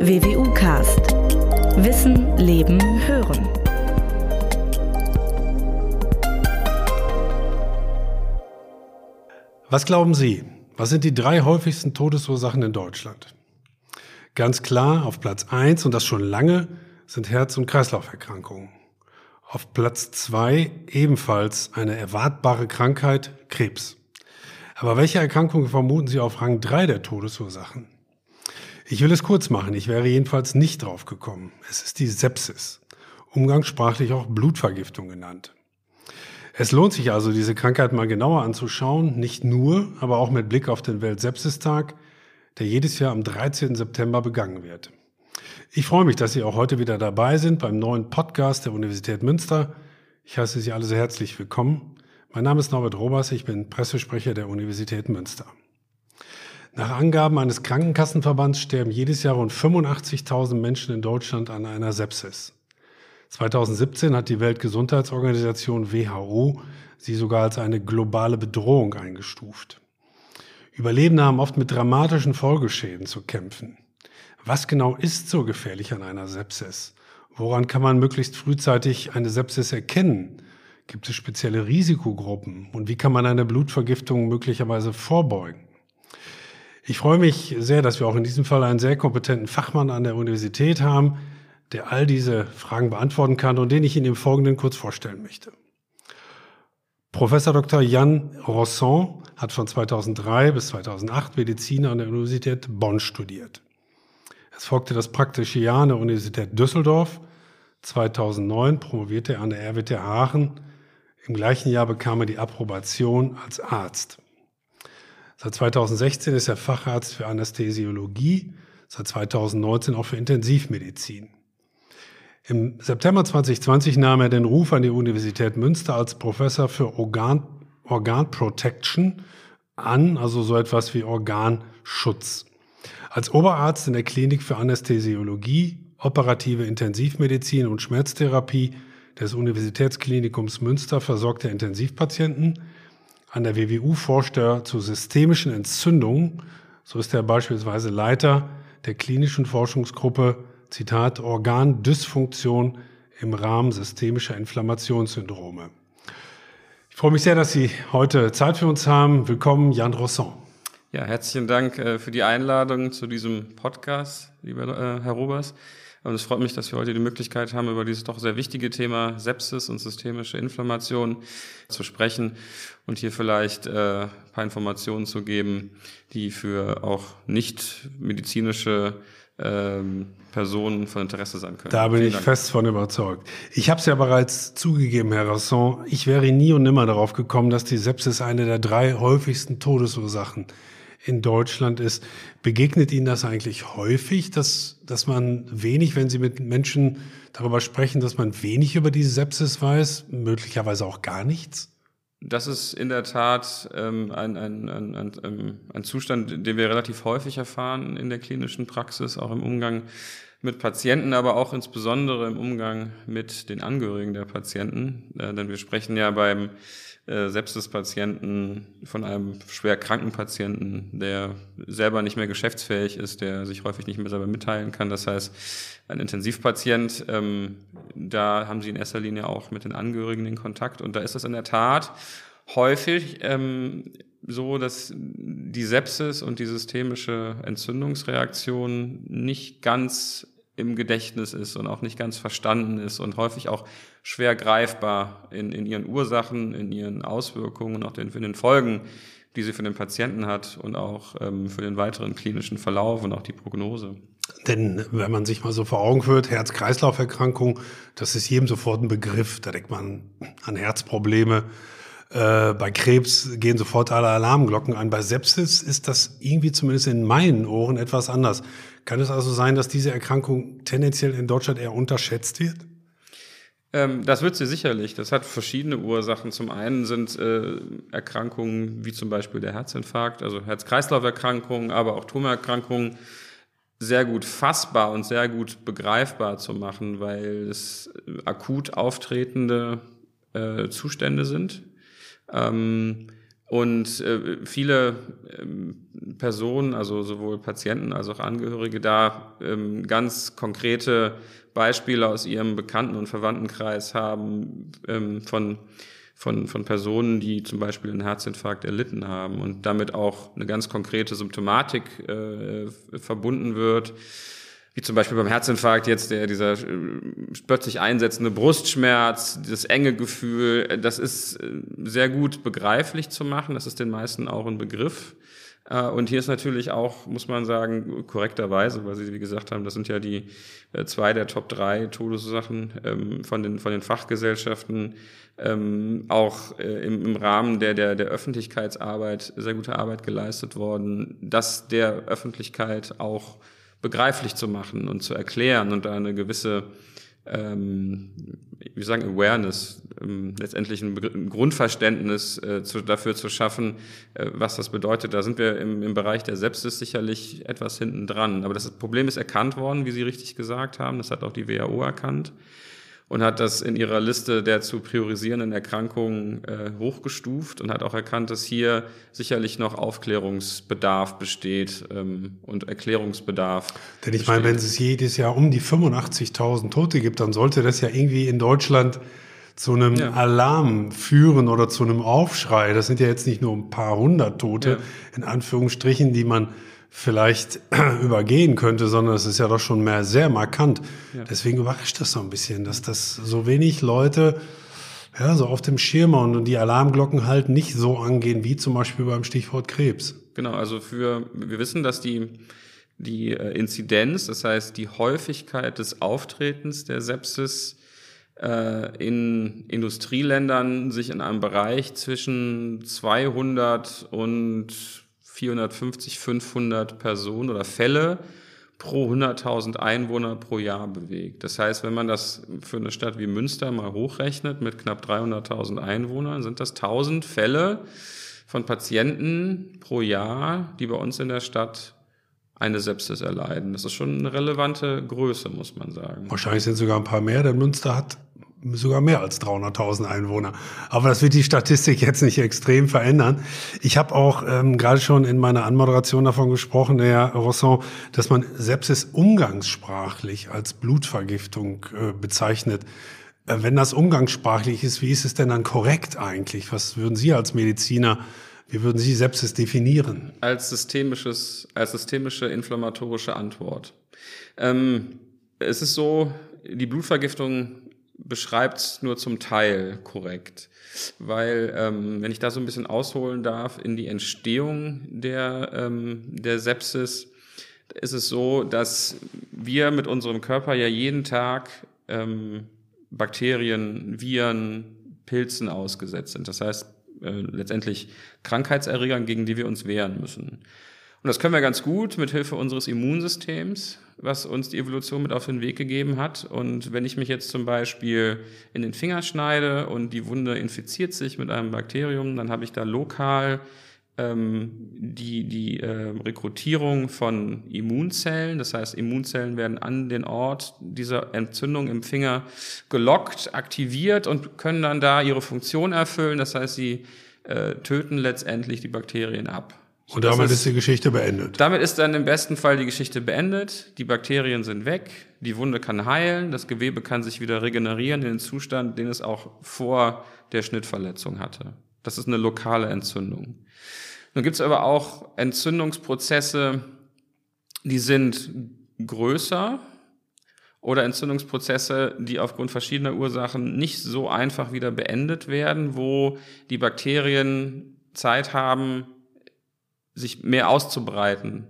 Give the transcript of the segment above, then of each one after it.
WWU Cast. Wissen, Leben, Hören. Was glauben Sie? Was sind die drei häufigsten Todesursachen in Deutschland? Ganz klar, auf Platz eins und das schon lange sind Herz- und Kreislauferkrankungen. Auf Platz zwei ebenfalls eine erwartbare Krankheit, Krebs. Aber welche Erkrankungen vermuten Sie auf Rang drei der Todesursachen? Ich will es kurz machen, ich wäre jedenfalls nicht drauf gekommen. Es ist die Sepsis, umgangssprachlich auch Blutvergiftung genannt. Es lohnt sich also, diese Krankheit mal genauer anzuschauen, nicht nur, aber auch mit Blick auf den Weltsepsistag, der jedes Jahr am 13. September begangen wird. Ich freue mich, dass Sie auch heute wieder dabei sind beim neuen Podcast der Universität Münster. Ich heiße Sie alle sehr herzlich willkommen. Mein Name ist Norbert Robers, ich bin Pressesprecher der Universität Münster. Nach Angaben eines Krankenkassenverbands sterben jedes Jahr rund 85.000 Menschen in Deutschland an einer Sepsis. 2017 hat die Weltgesundheitsorganisation WHO sie sogar als eine globale Bedrohung eingestuft. Überlebende haben oft mit dramatischen Folgeschäden zu kämpfen. Was genau ist so gefährlich an einer Sepsis? Woran kann man möglichst frühzeitig eine Sepsis erkennen? Gibt es spezielle Risikogruppen? Und wie kann man eine Blutvergiftung möglicherweise vorbeugen? Ich freue mich sehr, dass wir auch in diesem Fall einen sehr kompetenten Fachmann an der Universität haben, der all diese Fragen beantworten kann und den ich Ihnen im Folgenden kurz vorstellen möchte. Professor Dr. Jan Rosson hat von 2003 bis 2008 Medizin an der Universität Bonn studiert. Es folgte das praktische Jahr an der Universität Düsseldorf. 2009 promovierte er an der RWTH Aachen. Im gleichen Jahr bekam er die Approbation als Arzt. Seit 2016 ist er Facharzt für Anästhesiologie, seit 2019 auch für Intensivmedizin. Im September 2020 nahm er den Ruf an die Universität Münster als Professor für Organ, Organ Protection an, also so etwas wie Organschutz. Als Oberarzt in der Klinik für Anästhesiologie, operative Intensivmedizin und Schmerztherapie des Universitätsklinikums Münster versorgt er Intensivpatienten an der WWU forscht er zu systemischen Entzündungen. So ist er beispielsweise Leiter der klinischen Forschungsgruppe, Zitat, Organdysfunktion im Rahmen systemischer Inflammationssyndrome. Ich freue mich sehr, dass Sie heute Zeit für uns haben. Willkommen, Jan Rosson. Ja, herzlichen Dank äh, für die Einladung zu diesem Podcast, lieber äh, Herr Robers. Und es freut mich, dass wir heute die Möglichkeit haben, über dieses doch sehr wichtige Thema Sepsis und systemische Inflammation zu sprechen und hier vielleicht äh, paar Informationen zu geben, die für auch nicht medizinische ähm, Personen von Interesse sein können. Da bin Vielen ich Dank. fest von überzeugt. Ich habe es ja bereits zugegeben, Herr Rasson, ich wäre nie und nimmer darauf gekommen, dass die Sepsis eine der drei häufigsten Todesursachen in Deutschland ist. Begegnet Ihnen das eigentlich häufig, dass, dass man wenig, wenn Sie mit Menschen darüber sprechen, dass man wenig über diese Sepsis weiß, möglicherweise auch gar nichts? Das ist in der Tat ähm, ein, ein, ein, ein, ähm, ein Zustand, den wir relativ häufig erfahren in der klinischen Praxis, auch im Umgang mit Patienten, aber auch insbesondere im Umgang mit den Angehörigen der Patienten. Äh, denn wir sprechen ja beim äh, Sepsis-Patienten von einem schwer kranken Patienten, der selber nicht mehr geschäftsfähig ist, der sich häufig nicht mehr selber mitteilen kann. Das heißt, ein Intensivpatient, ähm, da haben sie in erster Linie auch mit den Angehörigen den Kontakt. Und da ist es in der Tat häufig ähm, so, dass die Sepsis und die systemische Entzündungsreaktion nicht ganz im Gedächtnis ist und auch nicht ganz verstanden ist und häufig auch schwer greifbar in, in ihren Ursachen, in ihren Auswirkungen und auch den, in den Folgen, die sie für den Patienten hat und auch ähm, für den weiteren klinischen Verlauf und auch die Prognose. Denn wenn man sich mal so vor Augen führt, Herz-Kreislauf-Erkrankung, das ist jedem sofort ein Begriff. Da denkt man an Herzprobleme. Äh, bei Krebs gehen sofort alle Alarmglocken an. Bei Sepsis ist das irgendwie zumindest in meinen Ohren etwas anders. Kann es also sein, dass diese Erkrankung tendenziell in Deutschland eher unterschätzt wird? Ähm, das wird sie sicherlich. Das hat verschiedene Ursachen. Zum einen sind äh, Erkrankungen wie zum Beispiel der Herzinfarkt, also Herz-Kreislauf-Erkrankungen, aber auch Tumorerkrankungen sehr gut fassbar und sehr gut begreifbar zu machen, weil es akut auftretende äh, Zustände sind. Ähm, Und äh, viele ähm, Personen, also sowohl Patienten als auch Angehörige, da ähm, ganz konkrete Beispiele aus ihrem Bekannten- und Verwandtenkreis haben ähm, von, von, von Personen, die zum Beispiel einen Herzinfarkt erlitten haben und damit auch eine ganz konkrete Symptomatik äh, verbunden wird wie zum Beispiel beim Herzinfarkt jetzt der, dieser äh, plötzlich einsetzende Brustschmerz, das enge Gefühl, äh, das ist äh, sehr gut begreiflich zu machen. Das ist den meisten auch ein Begriff. Und hier ist natürlich auch, muss man sagen, korrekterweise, weil Sie, wie gesagt haben, das sind ja die zwei der Top drei Todesursachen ähm, von den, von den Fachgesellschaften, ähm, auch im, Rahmen der, der, der Öffentlichkeitsarbeit sehr gute Arbeit geleistet worden, dass der Öffentlichkeit auch begreiflich zu machen und zu erklären und eine gewisse, ähm, wie sagen, Awareness, ähm, letztendlich ein, ein Grundverständnis äh, zu, dafür zu schaffen, äh, was das bedeutet. Da sind wir im, im Bereich der Sepsis sicherlich etwas hinten dran. Aber das Problem ist erkannt worden, wie Sie richtig gesagt haben. Das hat auch die WHO erkannt und hat das in ihrer Liste der zu priorisierenden Erkrankungen äh, hochgestuft und hat auch erkannt, dass hier sicherlich noch Aufklärungsbedarf besteht ähm, und Erklärungsbedarf. Denn ich besteht. meine, wenn es jedes Jahr um die 85.000 Tote gibt, dann sollte das ja irgendwie in Deutschland zu einem ja. Alarm führen oder zu einem Aufschrei. Das sind ja jetzt nicht nur ein paar hundert Tote, ja. in Anführungsstrichen, die man vielleicht übergehen könnte, sondern es ist ja doch schon mehr sehr markant. Ja. Deswegen überrascht das so ein bisschen, dass das so wenig Leute ja, so auf dem Schirm und die Alarmglocken halt nicht so angehen, wie zum Beispiel beim Stichwort Krebs. Genau, also für, wir wissen, dass die, die äh, Inzidenz, das heißt die Häufigkeit des Auftretens der Sepsis äh, in Industrieländern sich in einem Bereich zwischen 200 und 450, 500 Personen oder Fälle pro 100.000 Einwohner pro Jahr bewegt. Das heißt, wenn man das für eine Stadt wie Münster mal hochrechnet mit knapp 300.000 Einwohnern, sind das 1000 Fälle von Patienten pro Jahr, die bei uns in der Stadt eine Sepsis erleiden. Das ist schon eine relevante Größe, muss man sagen. Wahrscheinlich sind sogar ein paar mehr, denn Münster hat sogar mehr als 300.000 Einwohner. Aber das wird die Statistik jetzt nicht extrem verändern. Ich habe auch ähm, gerade schon in meiner Anmoderation davon gesprochen, Herr Rosson, dass man Sepsis umgangssprachlich als Blutvergiftung äh, bezeichnet. Äh, wenn das umgangssprachlich ist, wie ist es denn dann korrekt eigentlich? Was würden Sie als Mediziner wie würden Sie Sepsis definieren? Als systemisches, als systemische inflammatorische Antwort. Ähm, es ist so, die Blutvergiftung beschreibt es nur zum Teil korrekt. Weil, ähm, wenn ich da so ein bisschen ausholen darf, in die Entstehung der, ähm, der Sepsis ist es so, dass wir mit unserem Körper ja jeden Tag ähm, Bakterien, Viren, Pilzen ausgesetzt sind. Das heißt, äh, letztendlich Krankheitserregern, gegen die wir uns wehren müssen. Und das können wir ganz gut mit Hilfe unseres Immunsystems, was uns die Evolution mit auf den Weg gegeben hat. Und wenn ich mich jetzt zum Beispiel in den Finger schneide und die Wunde infiziert sich mit einem Bakterium, dann habe ich da lokal ähm, die, die äh, Rekrutierung von Immunzellen. Das heißt, Immunzellen werden an den Ort dieser Entzündung im Finger gelockt, aktiviert und können dann da ihre Funktion erfüllen. Das heißt, sie äh, töten letztendlich die Bakterien ab. Und damit ist, ist die Geschichte beendet. Damit ist dann im besten Fall die Geschichte beendet. Die Bakterien sind weg, die Wunde kann heilen, das Gewebe kann sich wieder regenerieren in den Zustand, den es auch vor der Schnittverletzung hatte. Das ist eine lokale Entzündung. Nun gibt es aber auch Entzündungsprozesse, die sind größer oder Entzündungsprozesse, die aufgrund verschiedener Ursachen nicht so einfach wieder beendet werden, wo die Bakterien Zeit haben, sich mehr auszubreiten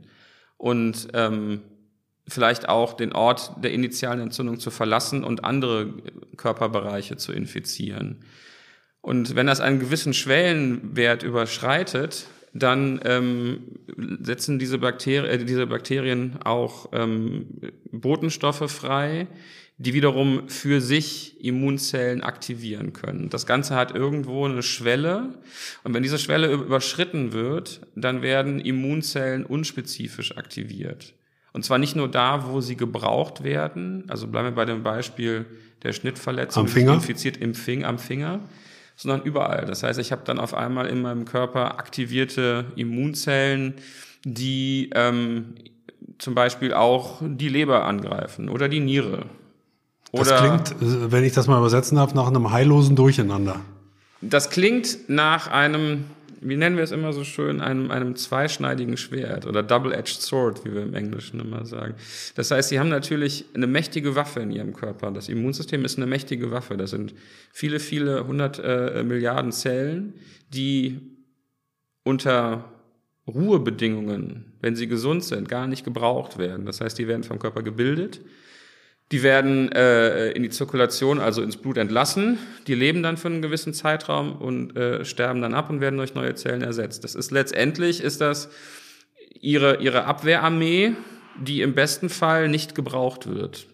und ähm, vielleicht auch den Ort der initialen Entzündung zu verlassen und andere Körperbereiche zu infizieren. Und wenn das einen gewissen Schwellenwert überschreitet, dann ähm, setzen diese, Bakterien, äh, diese Bakterien auch ähm, Botenstoffe frei, die wiederum für sich Immunzellen aktivieren können. Das Ganze hat irgendwo eine Schwelle und wenn diese Schwelle überschritten wird, dann werden Immunzellen unspezifisch aktiviert. Und zwar nicht nur da, wo sie gebraucht werden, also bleiben wir bei dem Beispiel der Schnittverletzung, am Finger? infiziert im Finger, am Finger, sondern überall. Das heißt, ich habe dann auf einmal in meinem Körper aktivierte Immunzellen, die ähm, zum Beispiel auch die Leber angreifen oder die Niere. Oder das klingt, wenn ich das mal übersetzen darf, nach einem heillosen Durcheinander. Das klingt nach einem wie nennen wir es immer so schön, einem, einem zweischneidigen Schwert oder Double-Edged Sword, wie wir im Englischen immer sagen. Das heißt, sie haben natürlich eine mächtige Waffe in ihrem Körper. Das Immunsystem ist eine mächtige Waffe. Das sind viele, viele hundert äh, Milliarden Zellen, die unter Ruhebedingungen, wenn sie gesund sind, gar nicht gebraucht werden. Das heißt, die werden vom Körper gebildet die werden äh, in die Zirkulation, also ins Blut entlassen. Die leben dann für einen gewissen Zeitraum und äh, sterben dann ab und werden durch neue Zellen ersetzt. Das ist letztendlich ist das ihre ihre Abwehrarmee, die im besten Fall nicht gebraucht wird.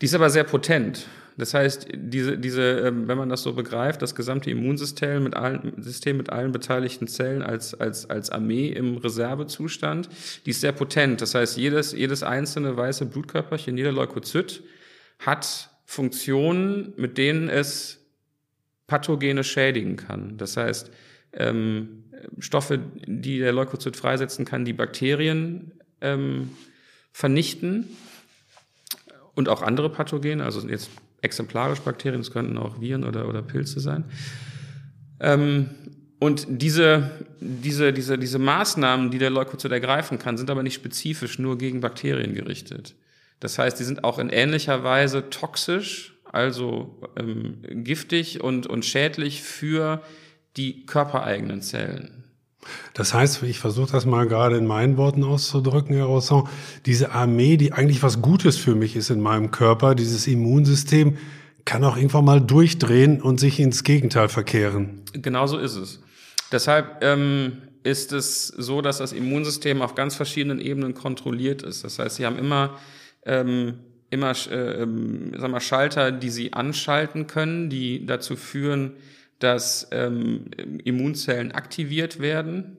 Die ist aber sehr potent. Das heißt, diese, diese, ähm, wenn man das so begreift, das gesamte Immunsystem mit allen, System mit allen beteiligten Zellen als, als, als Armee im Reservezustand, die ist sehr potent. Das heißt, jedes, jedes einzelne weiße Blutkörperchen, jeder Leukozyt hat Funktionen, mit denen es Pathogene schädigen kann. Das heißt, ähm, Stoffe, die der Leukozyt freisetzen kann, die Bakterien ähm, vernichten und auch andere Pathogene, also jetzt exemplarisch Bakterien, es könnten auch Viren oder, oder Pilze sein. Ähm, und diese, diese, diese, diese Maßnahmen, die der Leukozyt ergreifen kann, sind aber nicht spezifisch nur gegen Bakterien gerichtet. Das heißt, die sind auch in ähnlicher Weise toxisch, also ähm, giftig und, und schädlich für die körpereigenen Zellen. Das heißt, ich versuche das mal gerade in meinen Worten auszudrücken, Herr Rosson, diese Armee, die eigentlich was Gutes für mich ist in meinem Körper, dieses Immunsystem, kann auch irgendwann mal durchdrehen und sich ins Gegenteil verkehren. Genauso ist es. Deshalb ähm, ist es so, dass das Immunsystem auf ganz verschiedenen Ebenen kontrolliert ist. Das heißt, Sie haben immer ähm, immer äh, ähm, sag mal, Schalter, die Sie anschalten können, die dazu führen, dass ähm, Immunzellen aktiviert werden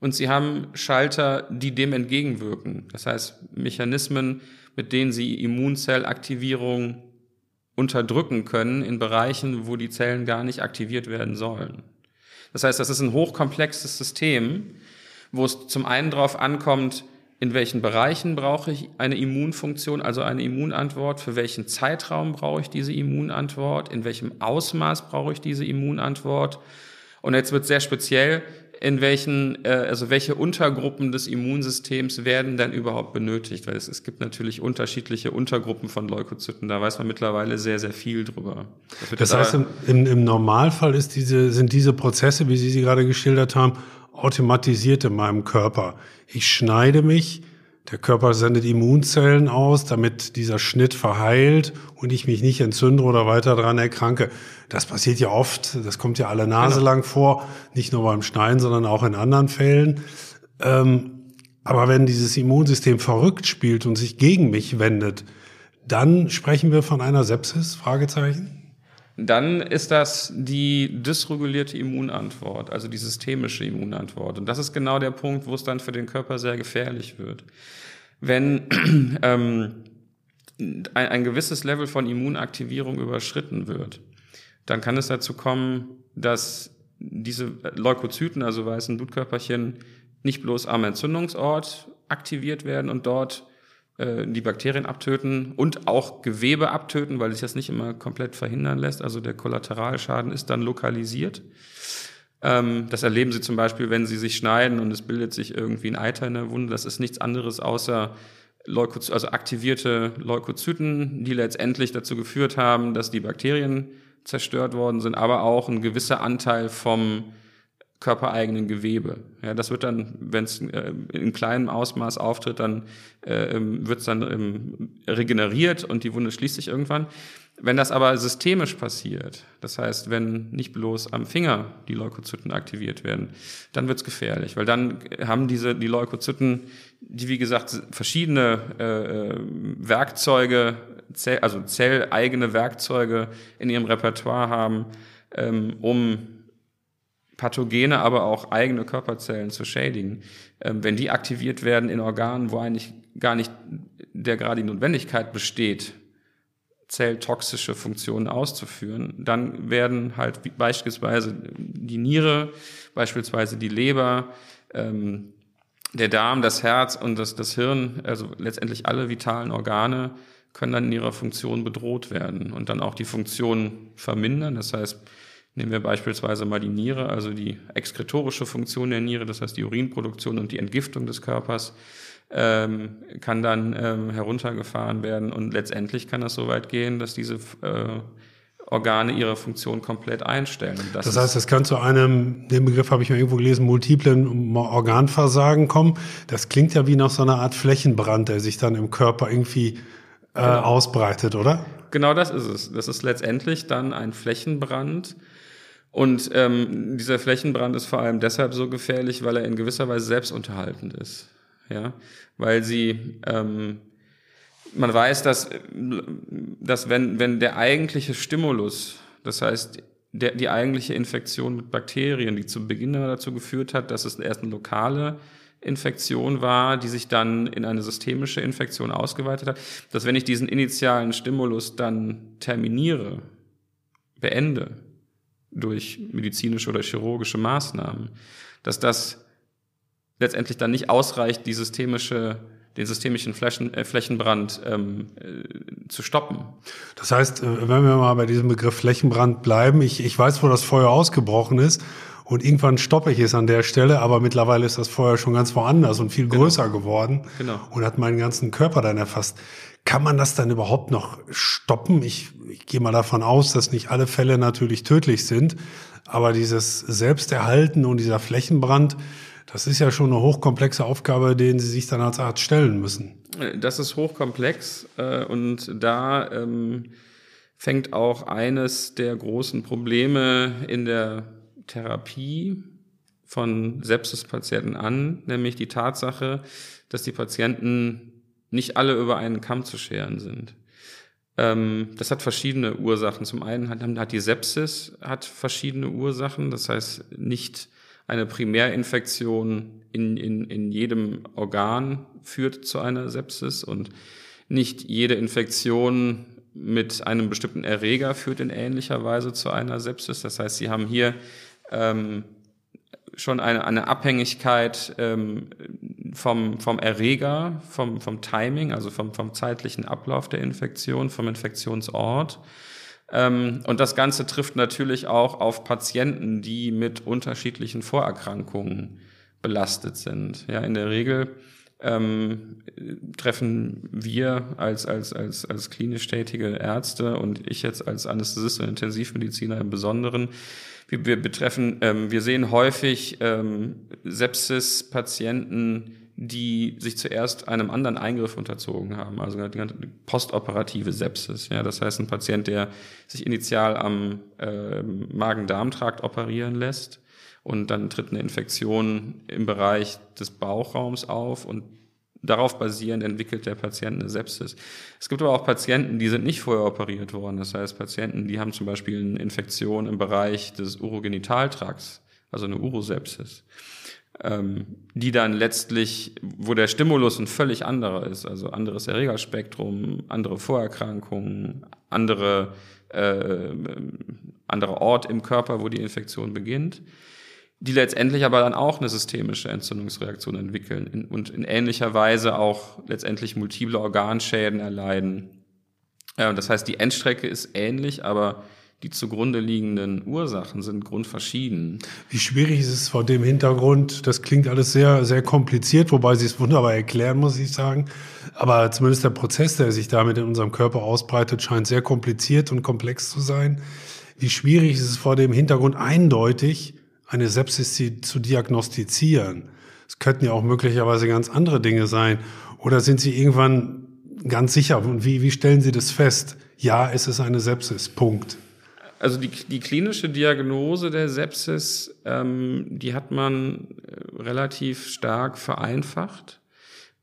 und sie haben Schalter, die dem entgegenwirken. Das heißt Mechanismen, mit denen sie Immunzellaktivierung unterdrücken können in Bereichen, wo die Zellen gar nicht aktiviert werden sollen. Das heißt, das ist ein hochkomplexes System, wo es zum einen darauf ankommt, in welchen Bereichen brauche ich eine Immunfunktion, also eine Immunantwort, für welchen Zeitraum brauche ich diese Immunantwort, in welchem Ausmaß brauche ich diese Immunantwort. Und jetzt wird sehr speziell, in welchen, äh, also welche Untergruppen des Immunsystems werden denn überhaupt benötigt? Weil es, es gibt natürlich unterschiedliche Untergruppen von Leukozyten. Da weiß man mittlerweile sehr, sehr viel drüber. Das, das heißt, im, im, Normalfall ist diese, sind diese Prozesse, wie Sie sie gerade geschildert haben, automatisiert in meinem Körper. Ich schneide mich, der Körper sendet Immunzellen aus, damit dieser Schnitt verheilt und ich mich nicht entzünde oder weiter dran erkranke. Das passiert ja oft, das kommt ja alle Nase genau. lang vor, nicht nur beim Schneiden, sondern auch in anderen Fällen. Ähm, aber wenn dieses Immunsystem verrückt spielt und sich gegen mich wendet, dann sprechen wir von einer Sepsis? Fragezeichen? Dann ist das die dysregulierte Immunantwort, also die systemische Immunantwort. Und das ist genau der Punkt, wo es dann für den Körper sehr gefährlich wird. Wenn ähm, ein, ein gewisses Level von Immunaktivierung überschritten wird, dann kann es dazu kommen, dass diese Leukozyten, also weißen Blutkörperchen, nicht bloß am Entzündungsort aktiviert werden und dort die Bakterien abtöten und auch Gewebe abtöten, weil sich das nicht immer komplett verhindern lässt. Also der Kollateralschaden ist dann lokalisiert. Ähm, das erleben Sie zum Beispiel, wenn Sie sich schneiden und es bildet sich irgendwie ein Eiter in der Wunde. Das ist nichts anderes außer Leukozy also aktivierte Leukozyten, die letztendlich dazu geführt haben, dass die Bakterien zerstört worden sind, aber auch ein gewisser Anteil vom körpereigenen Gewebe. Ja, das wird dann, wenn es äh, in kleinem Ausmaß auftritt, dann äh, ähm, wird es dann ähm, regeneriert und die Wunde schließt sich irgendwann. Wenn das aber systemisch passiert, das heißt, wenn nicht bloß am Finger die Leukozyten aktiviert werden, dann wird es gefährlich, weil dann haben diese die Leukozyten, die wie gesagt verschiedene äh, äh Werkzeuge, Zell, also zelleigene Werkzeuge in ihrem Repertoire haben, ähm, um Pathogene, aber auch eigene Körperzellen zu schädigen. Ähm, wenn die aktiviert werden in Organen, wo eigentlich gar nicht der gerade die Notwendigkeit besteht, zelltoxische Funktionen auszuführen, dann werden halt beispielsweise die Niere, beispielsweise die Leber, ähm, der Darm, das Herz und das, das Hirn, also letztendlich alle vitalen Organe, können dann in ihrer Funktion bedroht werden und dann auch die Funktion vermindern. Das heißt, nehmen wir beispielsweise mal die Niere, also die exkretorische Funktion der Niere, das heißt die Urinproduktion und die Entgiftung des Körpers, ähm, kann dann ähm, heruntergefahren werden und letztendlich kann das so weit gehen, dass diese äh, Organe ihre Funktion komplett einstellen. Das, das, heißt, es kann zu einem, den Begriff habe ich mal irgendwo gelesen, multiplen Organversagen kommen. Das klingt ja wie nach so einer Art Flächenbrand, der sich dann im Körper irgendwie äh, genau. ausbreitet, oder? Genau das ist es. Das ist letztendlich dann ein Flächenbrand. Und ähm, dieser Flächenbrand ist vor allem deshalb so gefährlich, weil er in gewisser Weise selbstunterhaltend ist. Ja, weil sie ähm, man weiß, dass, dass wenn, wenn der eigentliche Stimulus, das heißt der, die eigentliche Infektion mit Bakterien, die zu Beginn dazu geführt hat, dass es erst eine lokale Infektion war, die sich dann in eine systemische Infektion ausgeweitet hat, dass wenn ich diesen initialen Stimulus dann terminiere, beende durch medizinische oder chirurgische Maßnahmen, dass das letztendlich dann nicht ausreicht, die systemische den systemischen Flächen, äh, Flächenbrand ähm, äh, zu stoppen. Das heißt, äh, wenn wir mal bei diesem Begriff Flächenbrand bleiben, ich, ich weiß, wo das Feuer ausgebrochen ist und irgendwann stoppe ich es an der Stelle, aber mittlerweile ist das Feuer schon ganz woanders und viel genau. größer geworden genau. und hat meinen ganzen Körper dann erfasst. Kann man das dann überhaupt noch stoppen? Ich, ich gehe mal davon aus, dass nicht alle Fälle natürlich tödlich sind, aber dieses Selbsterhalten und dieser Flächenbrand, das ist ja schon eine hochkomplexe Aufgabe, denen Sie sich dann als Arzt stellen müssen. Das ist hochkomplex äh, und da ähm, fängt auch eines der großen Probleme in der Therapie von Sepsispatienten an, nämlich die Tatsache, dass die Patienten nicht alle über einen Kamm zu scheren sind. Ähm, das hat verschiedene Ursachen. Zum einen hat, hat die Sepsis hat verschiedene Ursachen, das heißt nicht eine Primärinfektion in, in, in jedem Organ führt zu einer Sepsis und nicht jede Infektion mit einem bestimmten Erreger führt in ähnlicher Weise zu einer Sepsis. Das heißt, Sie haben hier ähm, schon eine, eine Abhängigkeit ähm, vom, vom Erreger, vom, vom Timing, also vom, vom zeitlichen Ablauf der Infektion, vom Infektionsort. Ähm, und das Ganze trifft natürlich auch auf Patienten, die mit unterschiedlichen Vorerkrankungen belastet sind. Ja, in der Regel ähm, treffen wir als, als, als, als klinisch tätige Ärzte und ich jetzt als Anästhesist und Intensivmediziner im Besonderen, wir, wir betreffen, ähm, wir sehen häufig ähm, Sepsis-Patienten, die sich zuerst einem anderen Eingriff unterzogen haben, also die postoperative Sepsis. Ja, das heißt, ein Patient, der sich initial am äh, Magen-Darm-Trakt operieren lässt und dann tritt eine Infektion im Bereich des Bauchraums auf und darauf basierend entwickelt der Patient eine Sepsis. Es gibt aber auch Patienten, die sind nicht vorher operiert worden. Das heißt, Patienten, die haben zum Beispiel eine Infektion im Bereich des Urogenitaltrakts, also eine Urosepsis ähm, die dann letztlich, wo der Stimulus ein völlig anderer ist, also anderes Erregerspektrum, andere Vorerkrankungen, andere, äh, anderer Ort im Körper, wo die Infektion beginnt, die letztendlich aber dann auch eine systemische Entzündungsreaktion entwickeln und in ähnlicher Weise auch letztendlich multiple Organschäden erleiden. Das heißt, die Endstrecke ist ähnlich, aber die zugrunde liegenden Ursachen sind grundverschieden. Wie schwierig ist es vor dem Hintergrund? Das klingt alles sehr, sehr kompliziert, wobei Sie es wunderbar erklären, muss ich sagen. Aber zumindest der Prozess, der sich damit in unserem Körper ausbreitet, scheint sehr kompliziert und komplex zu sein. Wie schwierig ist es vor dem Hintergrund eindeutig, eine Sepsis zu diagnostizieren? Es könnten ja auch möglicherweise ganz andere Dinge sein. Oder sind Sie irgendwann ganz sicher? Und wie, wie stellen Sie das fest? Ja, es ist eine Sepsis. Punkt. Also die, die klinische Diagnose der Sepsis, ähm, die hat man äh, relativ stark vereinfacht,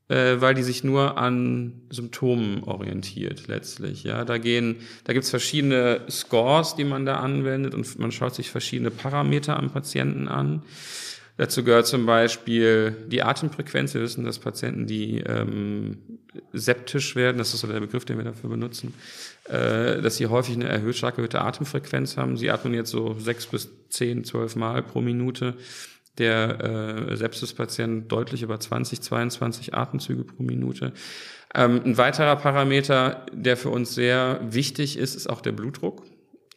äh, weil die sich nur an Symptomen orientiert letztlich. Ja, da gehen, da gibt's verschiedene Scores, die man da anwendet und man schaut sich verschiedene Parameter am Patienten an. Dazu gehört zum Beispiel die Atemfrequenz. Wir wissen, dass Patienten, die ähm, septisch werden, das ist so der Begriff, den wir dafür benutzen, äh, dass sie häufig eine erhöht, stark erhöhte Atemfrequenz haben. Sie atmen jetzt so sechs bis zehn, zwölf Mal pro Minute. Der äh, Sepsispatient deutlich über 20, 22 Atemzüge pro Minute. Ähm, ein weiterer Parameter, der für uns sehr wichtig ist, ist auch der Blutdruck.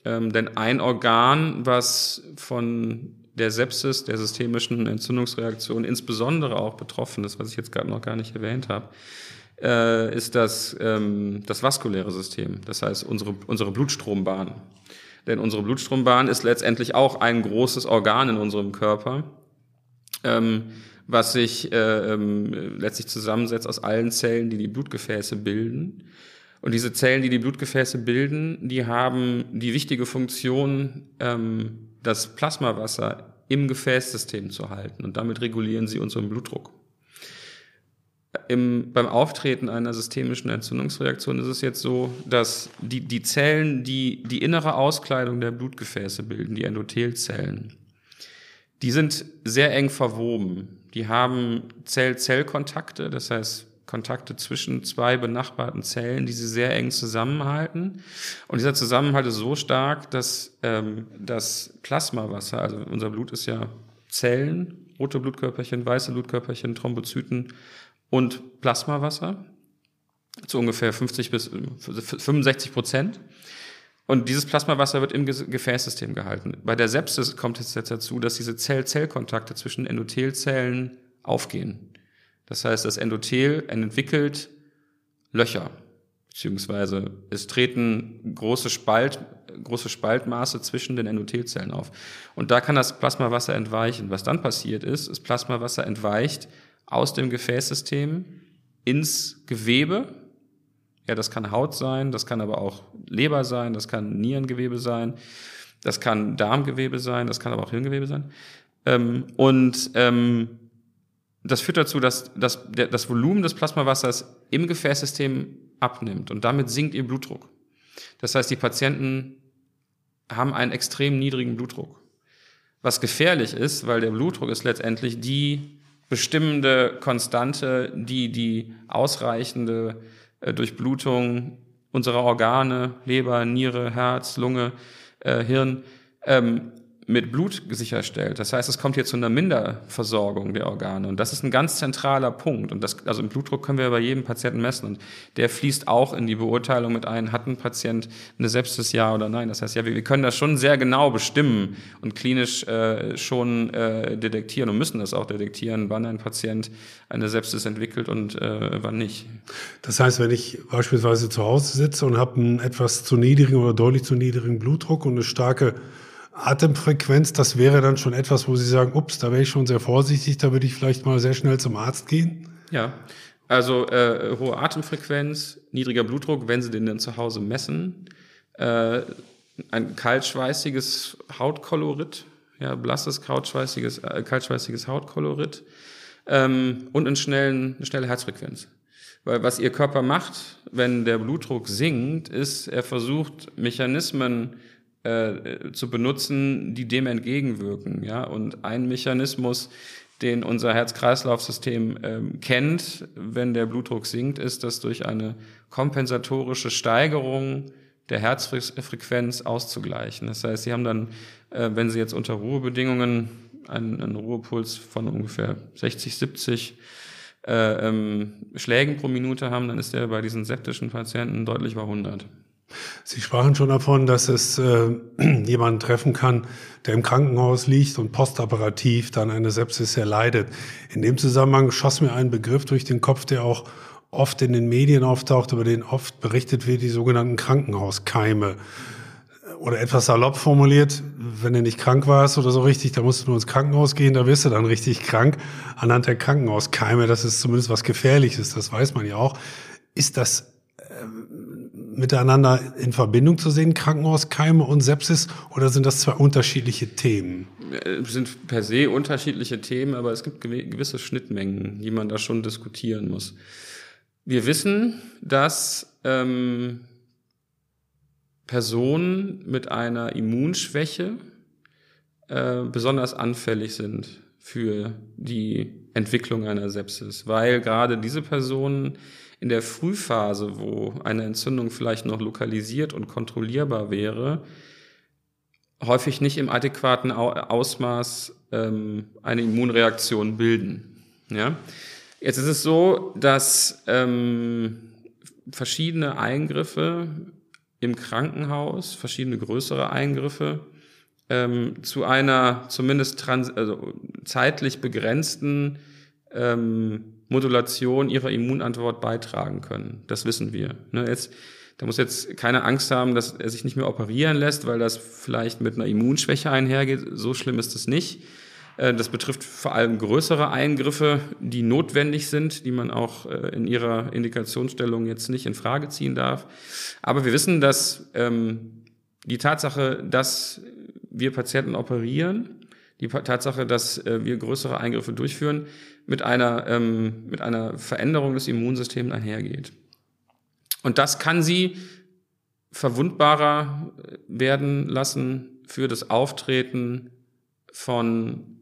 Ähm, denn ein Organ, was von der Sepsis, der systemischen Entzündungsreaktion insbesondere auch betroffen ist, was ich jetzt gerade noch gar nicht erwähnt habe, äh, ist das, ähm, das vaskuläre System, das heißt unsere, unsere Blutstrombahn. Denn unsere Blutstrombahn ist letztendlich auch ein großes Organ in unserem Körper, ähm, was sich äh, ähm, letztlich zusammensetzt aus allen Zellen, die die Blutgefäße bilden. Und diese Zellen, die die Blutgefäße bilden, die haben die wichtige Funktion, ähm, das Plasmawasser im Gefäßsystem zu halten. Und damit regulieren sie unseren Blutdruck. Im, beim Auftreten einer systemischen Entzündungsreaktion ist es jetzt so, dass die, die Zellen, die die innere Auskleidung der Blutgefäße bilden, die Endothelzellen, die sind sehr eng verwoben. Die haben Zell-Zell-Kontakte, das heißt Kontakte zwischen zwei benachbarten Zellen, die sie sehr eng zusammenhalten. Und dieser Zusammenhalt ist so stark, dass ähm, das Plasmawasser, also unser Blut ist ja Zellen, rote Blutkörperchen, weiße Blutkörperchen, Thrombozyten und Plasmawasser zu ungefähr 50 bis 65 Prozent. Und dieses Plasmawasser wird im Gefäßsystem gehalten. Bei der Sepsis kommt es jetzt dazu, dass diese Zell-Zell-Kontakte zwischen Endothelzellen aufgehen. Das heißt, das Endothel entwickelt Löcher, beziehungsweise es treten große, Spalt, große Spaltmaße zwischen den Endothelzellen auf. Und da kann das Plasmawasser entweichen. Was dann passiert ist, das Plasmawasser entweicht aus dem Gefäßsystem ins Gewebe. Ja, das kann Haut sein, das kann aber auch Leber sein, das kann Nierengewebe sein, das kann Darmgewebe sein, das kann aber auch Hirngewebe sein. Ähm, und ähm, das führt dazu, dass, dass der, das Volumen des Plasmawassers im Gefäßsystem abnimmt und damit sinkt ihr Blutdruck. Das heißt, die Patienten haben einen extrem niedrigen Blutdruck. Was gefährlich ist, weil der Blutdruck ist letztendlich die bestimmende Konstante, die die ausreichende Durchblutung unserer Organe, Leber, Niere, Herz, Lunge, äh, Hirn. Ähm, mit Blut sicherstellt. Das heißt, es kommt hier zu einer Minderversorgung der Organe. Und das ist ein ganz zentraler Punkt. Und das, also im Blutdruck können wir bei jedem Patienten messen. Und der fließt auch in die Beurteilung mit ein, hat ein Patient eine Sepsis, ja oder nein. Das heißt, ja, wir, wir können das schon sehr genau bestimmen und klinisch äh, schon äh, detektieren und müssen das auch detektieren, wann ein Patient eine Sepsis entwickelt und äh, wann nicht. Das heißt, wenn ich beispielsweise zu Hause sitze und habe einen etwas zu niedrigen oder deutlich zu niedrigen Blutdruck und eine starke Atemfrequenz, das wäre dann schon etwas, wo Sie sagen, ups, da wäre ich schon sehr vorsichtig, da würde ich vielleicht mal sehr schnell zum Arzt gehen? Ja, also äh, hohe Atemfrequenz, niedriger Blutdruck, wenn Sie den dann zu Hause messen, äh, ein kaltschweißiges Hautkolorit, ja, blasses, kaltschweißiges, äh, kaltschweißiges Hautkolorit ähm, und einen schnellen, eine schnelle Herzfrequenz. Weil was Ihr Körper macht, wenn der Blutdruck sinkt, ist, er versucht, Mechanismen äh, zu benutzen, die dem entgegenwirken. Ja? Und ein Mechanismus, den unser Herz-Kreislauf-System ähm, kennt, wenn der Blutdruck sinkt, ist, dass durch eine kompensatorische Steigerung der Herzfrequenz auszugleichen. Das heißt, Sie haben dann, äh, wenn Sie jetzt unter Ruhebedingungen einen, einen Ruhepuls von ungefähr 60, 70 äh, ähm, Schlägen pro Minute haben, dann ist der bei diesen septischen Patienten deutlich über 100. Sie sprachen schon davon, dass es äh, jemanden treffen kann, der im Krankenhaus liegt und postoperativ dann eine Sepsis erleidet. In dem Zusammenhang schoss mir ein Begriff durch den Kopf, der auch oft in den Medien auftaucht, über den oft berichtet wird, die sogenannten Krankenhauskeime. Oder etwas salopp formuliert, wenn du nicht krank warst oder so richtig, da musst du nur ins Krankenhaus gehen, da wirst du dann richtig krank. Anhand der Krankenhauskeime, das ist zumindest was Gefährliches, das weiß man ja auch. Ist das miteinander in Verbindung zu sehen, Krankenhauskeime und Sepsis, oder sind das zwei unterschiedliche Themen? Es sind per se unterschiedliche Themen, aber es gibt gewisse Schnittmengen, die man da schon diskutieren muss. Wir wissen, dass ähm, Personen mit einer Immunschwäche äh, besonders anfällig sind für die Entwicklung einer Sepsis, weil gerade diese Personen in der Frühphase, wo eine Entzündung vielleicht noch lokalisiert und kontrollierbar wäre, häufig nicht im adäquaten Ausmaß ähm, eine Immunreaktion bilden. Ja? Jetzt ist es so, dass ähm, verschiedene Eingriffe im Krankenhaus, verschiedene größere Eingriffe, ähm, zu einer zumindest trans also zeitlich begrenzten ähm, Modulation ihrer Immunantwort beitragen können. Das wissen wir. Ne, jetzt, da muss jetzt keine Angst haben, dass er sich nicht mehr operieren lässt, weil das vielleicht mit einer Immunschwäche einhergeht. So schlimm ist es nicht. Äh, das betrifft vor allem größere Eingriffe, die notwendig sind, die man auch äh, in ihrer Indikationsstellung jetzt nicht in Frage ziehen darf. Aber wir wissen, dass ähm, die Tatsache, dass wir Patienten operieren, die Tatsache, dass äh, wir größere Eingriffe durchführen, mit einer, ähm, mit einer Veränderung des Immunsystems einhergeht. Und das kann sie verwundbarer werden lassen für das Auftreten von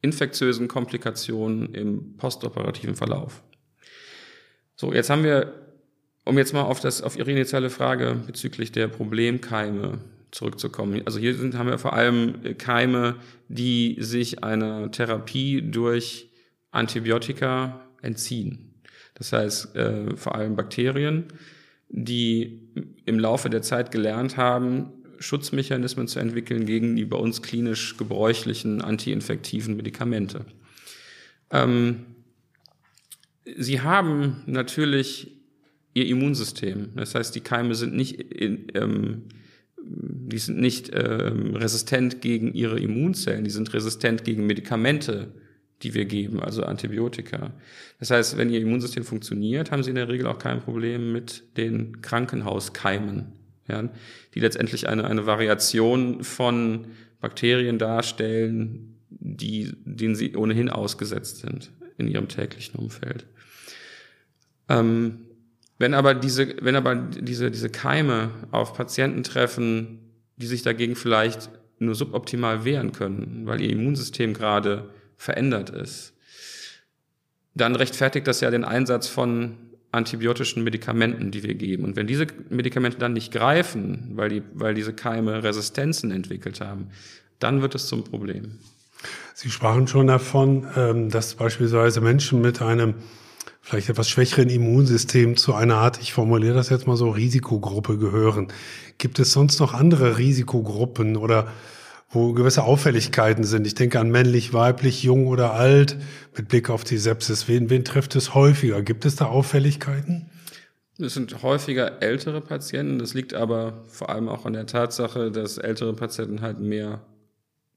infektiösen Komplikationen im postoperativen Verlauf. So, jetzt haben wir, um jetzt mal auf das, auf Ihre initiale Frage bezüglich der Problemkeime zurückzukommen. Also hier sind, haben wir vor allem Keime, die sich einer Therapie durch Antibiotika entziehen. Das heißt, äh, vor allem Bakterien, die im Laufe der Zeit gelernt haben, Schutzmechanismen zu entwickeln gegen die bei uns klinisch gebräuchlichen antiinfektiven Medikamente. Ähm, sie haben natürlich ihr Immunsystem. Das heißt, die Keime sind nicht in, ähm, die sind nicht ähm, resistent gegen ihre Immunzellen, die sind resistent gegen Medikamente, die wir geben, also Antibiotika. Das heißt, wenn ihr Immunsystem funktioniert, haben sie in der Regel auch kein Problem mit den Krankenhauskeimen, ja, die letztendlich eine, eine Variation von Bakterien darstellen, die, denen sie ohnehin ausgesetzt sind in ihrem täglichen Umfeld. Ähm, wenn aber diese, wenn aber diese, diese Keime auf Patienten treffen, die sich dagegen vielleicht nur suboptimal wehren können, weil ihr Immunsystem gerade verändert ist, dann rechtfertigt das ja den Einsatz von antibiotischen Medikamenten, die wir geben. Und wenn diese Medikamente dann nicht greifen, weil, die, weil diese Keime Resistenzen entwickelt haben, dann wird es zum Problem. Sie sprachen schon davon, ähm, dass beispielsweise Menschen mit einem vielleicht etwas schwächeren Immunsystem zu einer Art, ich formuliere das jetzt mal so, Risikogruppe gehören. Gibt es sonst noch andere Risikogruppen oder wo gewisse Auffälligkeiten sind? Ich denke an männlich, weiblich, jung oder alt mit Blick auf die Sepsis. Wen, wen trifft es häufiger? Gibt es da Auffälligkeiten? Es sind häufiger ältere Patienten. Das liegt aber vor allem auch an der Tatsache, dass ältere Patienten halt mehr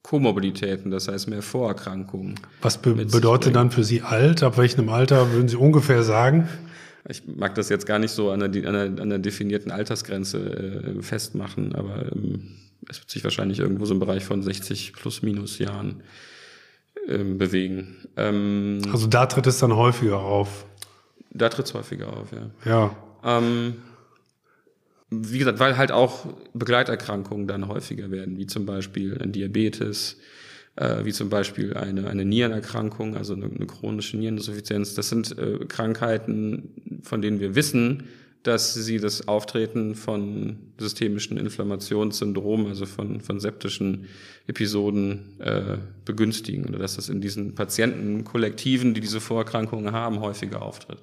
Komorbiditäten, das heißt mehr Vorerkrankungen. Was be bedeutet dann für Sie alt? Ab welchem Alter würden Sie ungefähr sagen? Ich mag das jetzt gar nicht so an der, an der, an der definierten Altersgrenze äh, festmachen, aber ähm, es wird sich wahrscheinlich irgendwo so im Bereich von 60 plus minus Jahren ähm, bewegen. Ähm, also da tritt es dann häufiger auf. Da tritt es häufiger auf, ja. Ja. Wie gesagt, weil halt auch Begleiterkrankungen dann häufiger werden, wie zum Beispiel ein Diabetes, äh, wie zum Beispiel eine, eine Nierenerkrankung, also eine, eine chronische Niereninsuffizienz. Das sind äh, Krankheiten, von denen wir wissen, dass sie das Auftreten von systemischen Inflammationssyndromen, also von, von septischen Episoden äh, begünstigen oder dass das in diesen Patientenkollektiven, die diese Vorerkrankungen haben, häufiger auftritt.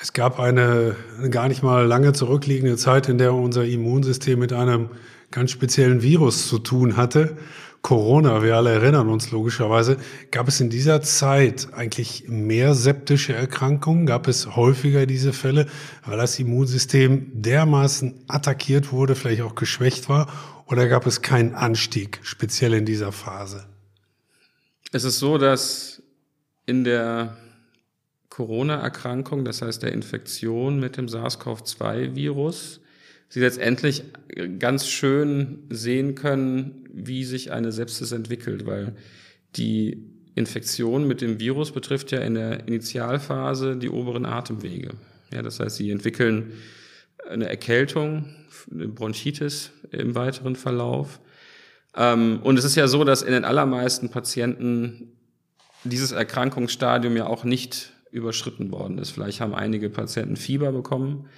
Es gab eine, eine gar nicht mal lange zurückliegende Zeit, in der unser Immunsystem mit einem ganz speziellen Virus zu tun hatte. Corona, wir alle erinnern uns logischerweise, gab es in dieser Zeit eigentlich mehr septische Erkrankungen? Gab es häufiger diese Fälle, weil das Immunsystem dermaßen attackiert wurde, vielleicht auch geschwächt war? Oder gab es keinen Anstieg, speziell in dieser Phase? Es ist so, dass in der Corona-Erkrankung, das heißt der Infektion mit dem SARS-CoV-2-Virus, Sie letztendlich ganz schön sehen können, wie sich eine Sepsis entwickelt, weil die Infektion mit dem Virus betrifft ja in der Initialphase die oberen Atemwege. Ja, das heißt, sie entwickeln eine Erkältung, eine Bronchitis im weiteren Verlauf. Ähm, und es ist ja so, dass in den allermeisten Patienten dieses Erkrankungsstadium ja auch nicht überschritten worden ist. Vielleicht haben einige Patienten Fieber bekommen,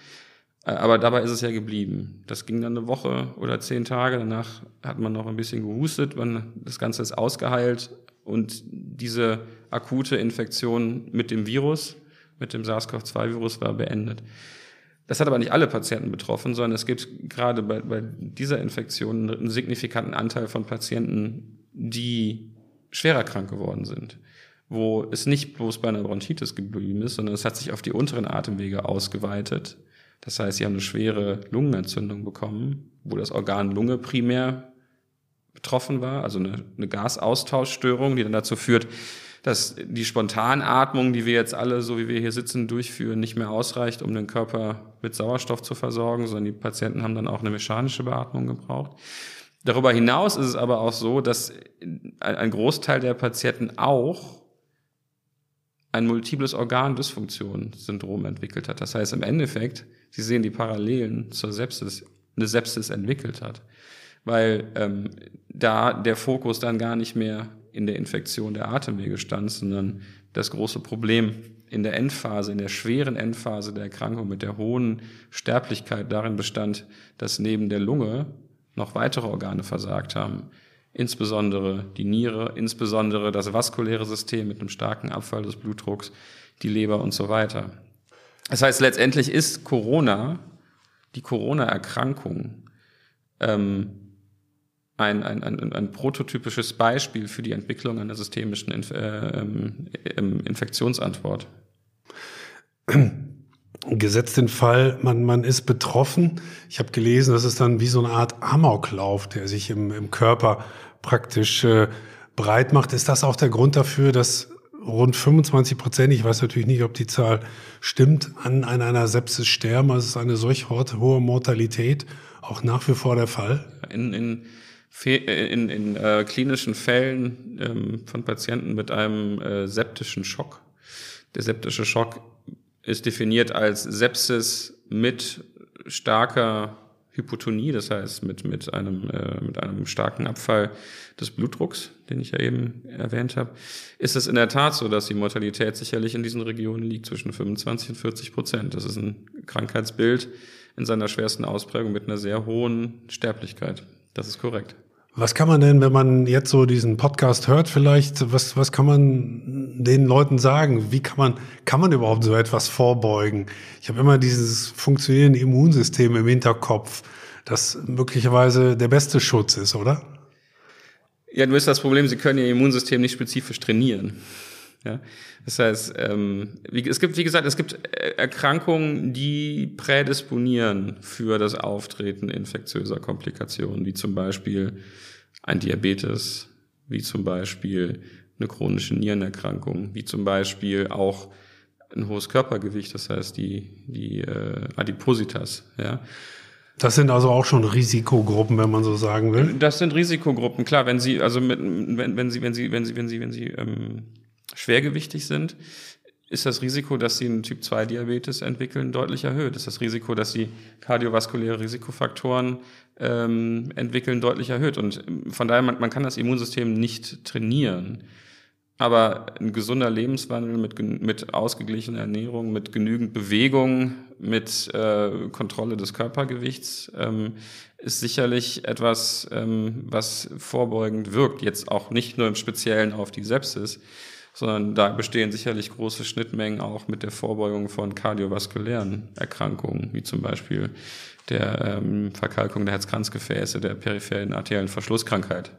aber dabei ist es ja geblieben. Das ging dann eine Woche oder zehn Tage. Danach hat man noch ein bisschen gehustet, man, das Ganze ist ausgeheilt und diese akute Infektion mit dem Virus, mit dem SARS-CoV-2-Virus war beendet. Das hat aber nicht alle Patienten betroffen, sondern es gibt gerade bei, bei dieser Infektion einen signifikanten Anteil von Patienten, die schwerer krank geworden sind wo es nicht bloß bei einer Bronchitis geblieben ist, sondern es hat sich auf die unteren Atemwege ausgeweitet. Das heißt, sie haben eine schwere Lungenentzündung bekommen, wo das Organ Lunge primär betroffen war, also eine, eine Gasaustauschstörung, die dann dazu führt, dass die Spontanatmung, die wir jetzt alle, so wie wir hier sitzen, durchführen, nicht mehr ausreicht, um den Körper mit Sauerstoff zu versorgen, sondern die Patienten haben dann auch eine mechanische Beatmung gebraucht. Darüber hinaus ist es aber auch so, dass ein Großteil der Patienten auch ein multiples Organ-Dysfunktion-Syndrom entwickelt hat. Das heißt im Endeffekt, Sie sehen die Parallelen zur Sepsis, eine Sepsis entwickelt hat, weil ähm, da der Fokus dann gar nicht mehr in der Infektion der Atemwege stand, sondern das große Problem in der Endphase, in der schweren Endphase der Erkrankung mit der hohen Sterblichkeit darin bestand, dass neben der Lunge noch weitere Organe versagt haben insbesondere die Niere, insbesondere das vaskuläre System mit einem starken Abfall des Blutdrucks, die Leber und so weiter. Das heißt, letztendlich ist Corona, die Corona-Erkrankung, ähm, ein, ein, ein, ein prototypisches Beispiel für die Entwicklung einer systemischen Inf äh, ähm, Infektionsantwort. Gesetzt den Fall, man, man ist betroffen. Ich habe gelesen, das ist dann wie so eine Art Amoklauf, der sich im, im Körper praktisch äh, breit macht. Ist das auch der Grund dafür, dass rund 25 Prozent, ich weiß natürlich nicht, ob die Zahl stimmt, an, an einer Sepsis sterben? Also ist eine solch hohe Mortalität auch nach wie vor der Fall? In, in, in, in äh, klinischen Fällen ähm, von Patienten mit einem äh, septischen Schock. Der septische Schock ist definiert als Sepsis mit starker Hypotonie, das heißt mit, mit, einem, äh, mit einem starken Abfall des Blutdrucks, den ich ja eben erwähnt habe, ist es in der Tat so, dass die Mortalität sicherlich in diesen Regionen liegt zwischen 25 und 40 Prozent. Das ist ein Krankheitsbild in seiner schwersten Ausprägung mit einer sehr hohen Sterblichkeit. Das ist korrekt. Was kann man denn, wenn man jetzt so diesen Podcast hört, vielleicht, was, was kann man den Leuten sagen? Wie kann man, kann man überhaupt so etwas vorbeugen? Ich habe immer dieses funktionierende Immunsystem im Hinterkopf, das möglicherweise der beste Schutz ist, oder? Ja, du hast das Problem, sie können ihr Immunsystem nicht spezifisch trainieren. Ja, das heißt, ähm, wie, es gibt, wie gesagt, es gibt Erkrankungen, die prädisponieren für das Auftreten infektiöser Komplikationen, wie zum Beispiel ein Diabetes, wie zum Beispiel eine chronische Nierenerkrankung, wie zum Beispiel auch ein hohes Körpergewicht, das heißt die, die äh, Adipositas. Ja. Das sind also auch schon Risikogruppen, wenn man so sagen will. Das sind Risikogruppen, klar. Wenn Sie also mit, wenn, wenn Sie wenn Sie wenn Sie wenn Sie wenn Sie ähm, schwergewichtig sind, ist das Risiko, dass sie einen Typ-2-Diabetes entwickeln, deutlich erhöht. Ist das Risiko, dass sie kardiovaskuläre Risikofaktoren ähm, entwickeln, deutlich erhöht. Und ähm, von daher, man, man kann das Immunsystem nicht trainieren. Aber ein gesunder Lebenswandel mit, mit ausgeglichener Ernährung, mit genügend Bewegung, mit äh, Kontrolle des Körpergewichts ähm, ist sicherlich etwas, ähm, was vorbeugend wirkt. Jetzt auch nicht nur im Speziellen auf die Sepsis, sondern da bestehen sicherlich große Schnittmengen auch mit der Vorbeugung von kardiovaskulären Erkrankungen, wie zum Beispiel der ähm, Verkalkung der Herzkranzgefäße, der peripheren arteriellen Verschlusskrankheit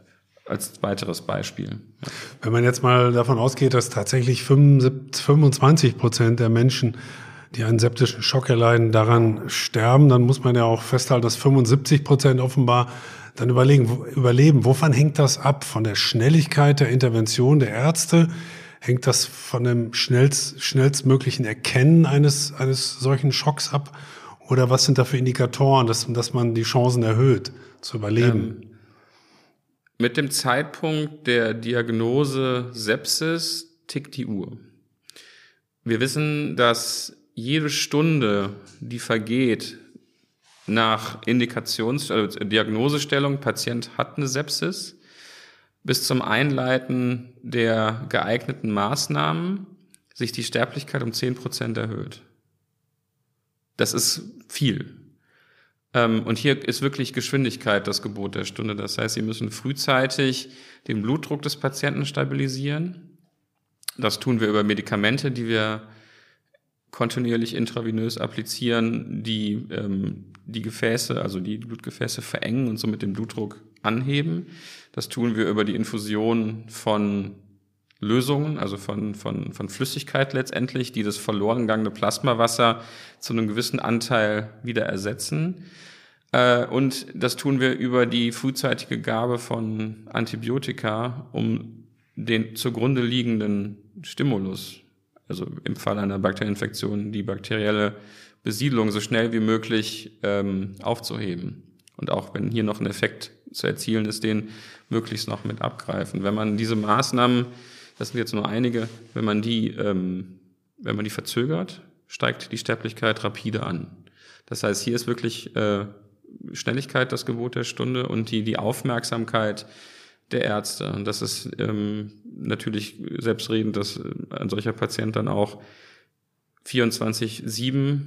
als weiteres Beispiel. Ja. Wenn man jetzt mal davon ausgeht, dass tatsächlich 25 Prozent der Menschen, die einen septischen Schock erleiden, daran sterben, dann muss man ja auch festhalten, dass 75 Prozent offenbar dann überlegen, überleben. Wovon hängt das ab? Von der Schnelligkeit der Intervention der Ärzte? Hängt das von dem schnellst, schnellstmöglichen Erkennen eines, eines solchen Schocks ab? Oder was sind da für Indikatoren, dass, dass man die Chancen erhöht, zu überleben? Ähm, mit dem Zeitpunkt der Diagnose Sepsis tickt die Uhr. Wir wissen, dass jede Stunde, die vergeht nach Indikations- also Diagnosestellung, Patient hat eine Sepsis, bis zum Einleiten der geeigneten Maßnahmen sich die Sterblichkeit um zehn Prozent erhöht. Das ist viel. Ähm, und hier ist wirklich Geschwindigkeit das Gebot der Stunde. Das heißt, Sie müssen frühzeitig den Blutdruck des Patienten stabilisieren. Das tun wir über Medikamente, die wir kontinuierlich intravenös applizieren, die ähm, die Gefäße, also die Blutgefäße verengen und somit den Blutdruck anheben. Das tun wir über die Infusion von Lösungen, also von, von, von Flüssigkeit letztendlich, die das verloren gegangene Plasmawasser zu einem gewissen Anteil wieder ersetzen. Äh, und das tun wir über die frühzeitige Gabe von Antibiotika, um den zugrunde liegenden Stimulus, also im Fall einer Bakterieninfektion, die bakterielle Besiedlung so schnell wie möglich ähm, aufzuheben. Und auch wenn hier noch ein Effekt zu erzielen ist, den möglichst noch mit abgreifen. Wenn man diese Maßnahmen das sind jetzt nur einige, wenn man die, ähm, wenn man die verzögert, steigt die Sterblichkeit rapide an. Das heißt, hier ist wirklich äh, Schnelligkeit das Gebot der Stunde und die, die Aufmerksamkeit der Ärzte. Und das ist ähm, natürlich selbstredend, dass ein solcher Patient dann auch 24-7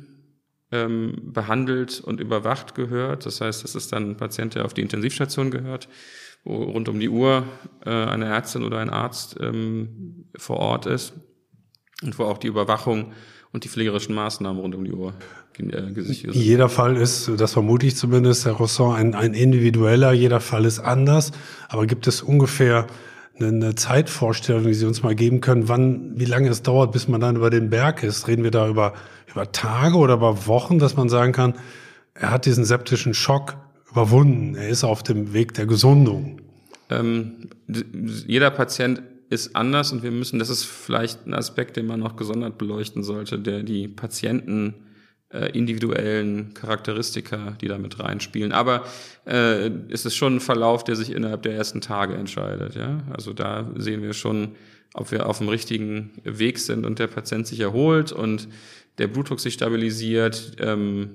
ähm, behandelt und überwacht gehört. Das heißt, das ist dann ein Patient, der auf die Intensivstation gehört wo rund um die Uhr äh, eine Ärztin oder ein Arzt ähm, vor Ort ist und wo auch die Überwachung und die pflegerischen Maßnahmen rund um die Uhr äh, gesichert sind. Jeder Fall ist, das vermute ich zumindest, Herr Rosson, ein, ein individueller, jeder Fall ist anders. Aber gibt es ungefähr eine, Zeitvorstellung, die Sie uns mal geben können, wann, wie lange es dauert, bis man dann über den Berg ist? Reden wir da über, über Tage oder über Wochen, dass man sagen kann, er hat diesen septischen Schock überwunden. Er ist auf dem Weg der Gesundung. Ähm, jeder Patient ist anders und wir müssen, das ist vielleicht ein Aspekt, den man noch gesondert beleuchten sollte, der die Patienten äh, individuellen Charakteristika, die da mit reinspielen. Aber äh, es ist schon ein Verlauf, der sich innerhalb der ersten Tage entscheidet. Ja? Also da sehen wir schon, ob wir auf dem richtigen Weg sind und der Patient sich erholt und der Blutdruck sich stabilisiert, ähm,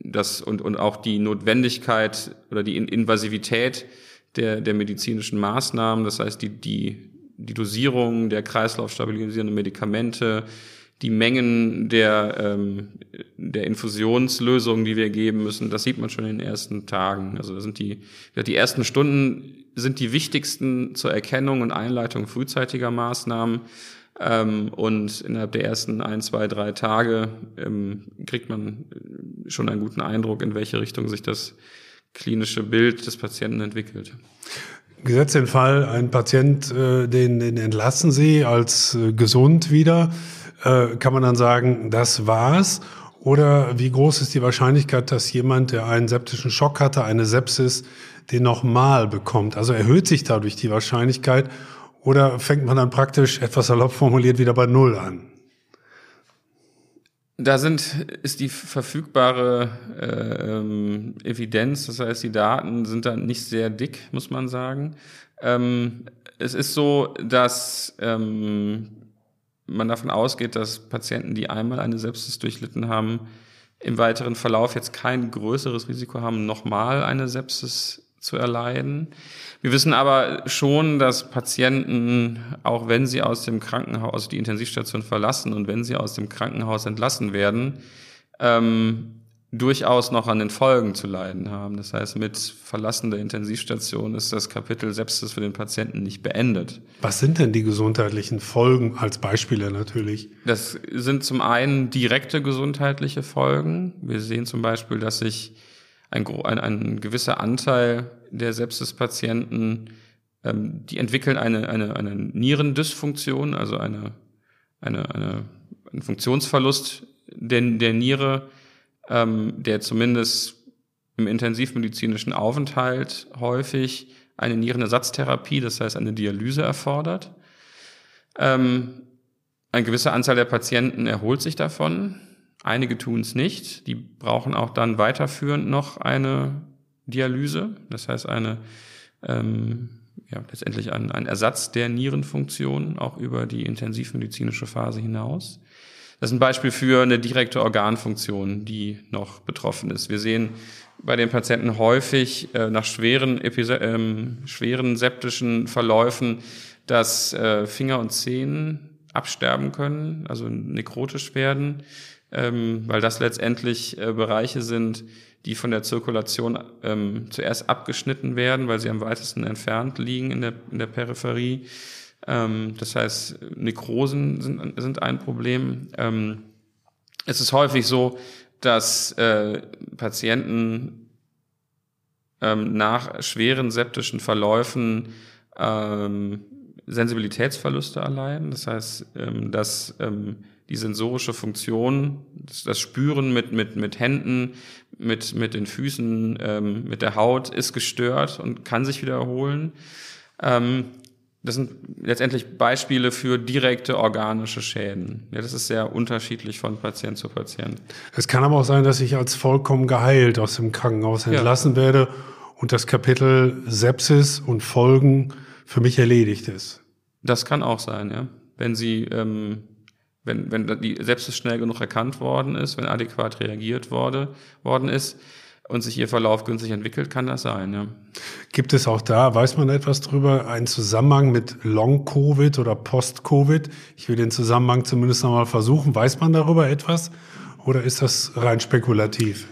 das und, und auch die Notwendigkeit oder die Invasivität der, der medizinischen Maßnahmen, das heißt die, die, die Dosierung der kreislaufstabilisierenden Medikamente, die Mengen der, ähm, der Infusionslösungen, die wir geben müssen, das sieht man schon in den ersten Tagen. Also da sind die, die ersten Stunden sind die wichtigsten zur Erkennung und Einleitung frühzeitiger Maßnahmen. Ähm, und innerhalb der ersten ein, zwei, drei Tage ähm, kriegt man schon einen guten Eindruck, in welche Richtung sich das klinische Bild des Patienten entwickelt. Gesetzt den Fall, ein Patient, äh, den, den entlassen Sie als äh, gesund wieder, äh, kann man dann sagen, das war's? Oder wie groß ist die Wahrscheinlichkeit, dass jemand, der einen septischen Schock hatte, eine Sepsis, den nochmal bekommt? Also erhöht sich dadurch die Wahrscheinlichkeit oder fängt man dann praktisch etwas salopp formuliert wieder bei Null an? Da sind, ist die verfügbare äh, ähm, Evidenz, das heißt, die Daten sind dann nicht sehr dick, muss man sagen. Ähm, es ist so, dass ähm, man davon ausgeht, dass Patienten, die einmal eine Sepsis durchlitten haben, im weiteren Verlauf jetzt kein größeres Risiko haben, nochmal eine Sepsis zu erleiden. Wir wissen aber schon, dass Patienten, auch wenn sie aus dem Krankenhaus, also die Intensivstation verlassen und wenn sie aus dem Krankenhaus entlassen werden, ähm, durchaus noch an den Folgen zu leiden haben. Das heißt, mit Verlassen der Intensivstation ist das Kapitel Sepsis für den Patienten nicht beendet. Was sind denn die gesundheitlichen Folgen als Beispiele natürlich? Das sind zum einen direkte gesundheitliche Folgen. Wir sehen zum Beispiel, dass sich ein, ein, ein gewisser Anteil der Sepsispatienten, ähm, die entwickeln eine, eine, eine Nierendysfunktion, also eine, eine, eine, einen Funktionsverlust der, der Niere, ähm, der zumindest im intensivmedizinischen Aufenthalt häufig eine Nierenersatztherapie, das heißt eine Dialyse erfordert. Ähm, eine gewisse Anzahl der Patienten erholt sich davon. Einige tun es nicht. Die brauchen auch dann weiterführend noch eine Dialyse, das heißt eine ähm, ja, letztendlich ein, ein Ersatz der Nierenfunktion auch über die intensivmedizinische Phase hinaus. Das ist ein Beispiel für eine direkte Organfunktion, die noch betroffen ist. Wir sehen bei den Patienten häufig äh, nach schweren, Epise ähm, schweren septischen Verläufen, dass äh, Finger und Zehen absterben können, also nekrotisch werden, ähm, weil das letztendlich äh, Bereiche sind, die von der Zirkulation ähm, zuerst abgeschnitten werden, weil sie am weitesten entfernt liegen in der, in der Peripherie. Ähm, das heißt, Nekrosen sind, sind ein Problem. Ähm, es ist häufig so, dass äh, Patienten ähm, nach schweren septischen Verläufen ähm, Sensibilitätsverluste erleiden. Das heißt, ähm, dass ähm, die sensorische Funktion, das, Spüren mit, mit, mit Händen, mit, mit den Füßen, mit der Haut ist gestört und kann sich wiederholen. Ähm, das sind letztendlich Beispiele für direkte organische Schäden. Ja, das ist sehr unterschiedlich von Patient zu Patient. Es kann aber auch sein, dass ich als vollkommen geheilt aus dem Krankenhaus entlassen ja. werde und das Kapitel Sepsis und Folgen für mich erledigt ist. Das kann auch sein, ja. Wenn Sie, ähm, wenn, wenn die Sepsis schnell genug erkannt worden ist, wenn adäquat reagiert wurde, worden ist, und sich ihr Verlauf günstig entwickelt, kann das sein. Ja. Gibt es auch da, weiß man etwas drüber, einen Zusammenhang mit Long-Covid oder Post-Covid? Ich will den Zusammenhang zumindest nochmal versuchen. Weiß man darüber etwas oder ist das rein spekulativ?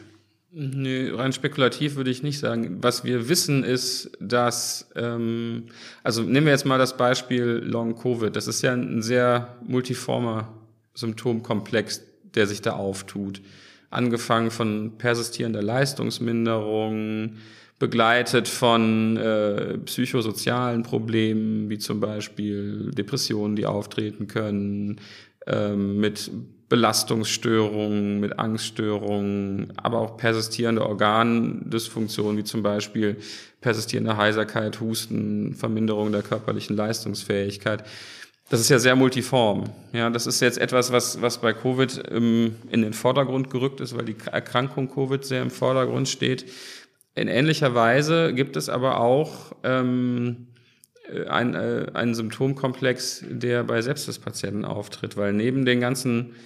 Nö, rein spekulativ würde ich nicht sagen. Was wir wissen ist, dass, ähm, also nehmen wir jetzt mal das Beispiel Long-Covid. Das ist ja ein sehr multiformer Symptomkomplex, der sich da auftut angefangen von persistierender Leistungsminderung, begleitet von äh, psychosozialen Problemen, wie zum Beispiel Depressionen, die auftreten können, äh, mit Belastungsstörungen, mit Angststörungen, aber auch persistierende Organdysfunktionen, wie zum Beispiel persistierende Heiserkeit, Husten, Verminderung der körperlichen Leistungsfähigkeit. Das ist ja sehr multiform. Ja, das ist jetzt etwas, was, was bei Covid ähm, in den Vordergrund gerückt ist, weil die Erkrankung Covid sehr im Vordergrund steht. In ähnlicher Weise gibt es aber auch ähm, ein, äh, einen Symptomkomplex, der bei Sepsispatienten auftritt, weil neben den ganzen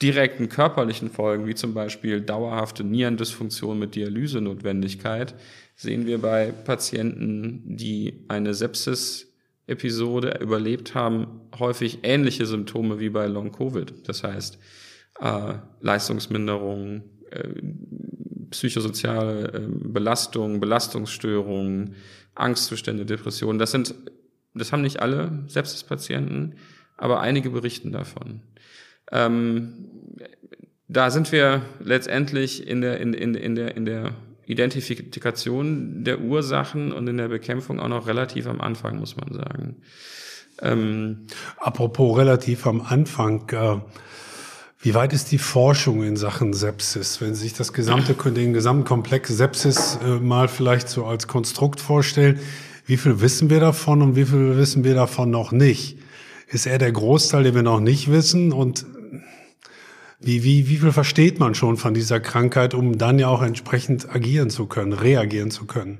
direkten körperlichen Folgen, wie zum Beispiel dauerhafte Nierendysfunktion mit Dialysenotwendigkeit, sehen wir bei Patienten, die eine Sepsis Episode überlebt haben, häufig ähnliche Symptome wie bei Long-Covid. Das heißt, äh, Leistungsminderung, äh, psychosoziale äh, Belastung, Belastungsstörungen, Angstzustände, Depressionen. Das sind, das haben nicht alle Sepsispatienten, aber einige berichten davon. Ähm, da sind wir letztendlich in der, in, in, in der, in der Identifikation der Ursachen und in der Bekämpfung auch noch relativ am Anfang, muss man sagen. Ähm, Apropos relativ am Anfang, äh, wie weit ist die Forschung in Sachen Sepsis? Wenn Sie sich das gesamte, den gesamten Komplex Sepsis äh, mal vielleicht so als Konstrukt vorstellen, wie viel wissen wir davon und wie viel wissen wir davon noch nicht? Ist er der Großteil, den wir noch nicht wissen? Und wie, wie, wie viel versteht man schon von dieser Krankheit, um dann ja auch entsprechend agieren zu können, reagieren zu können?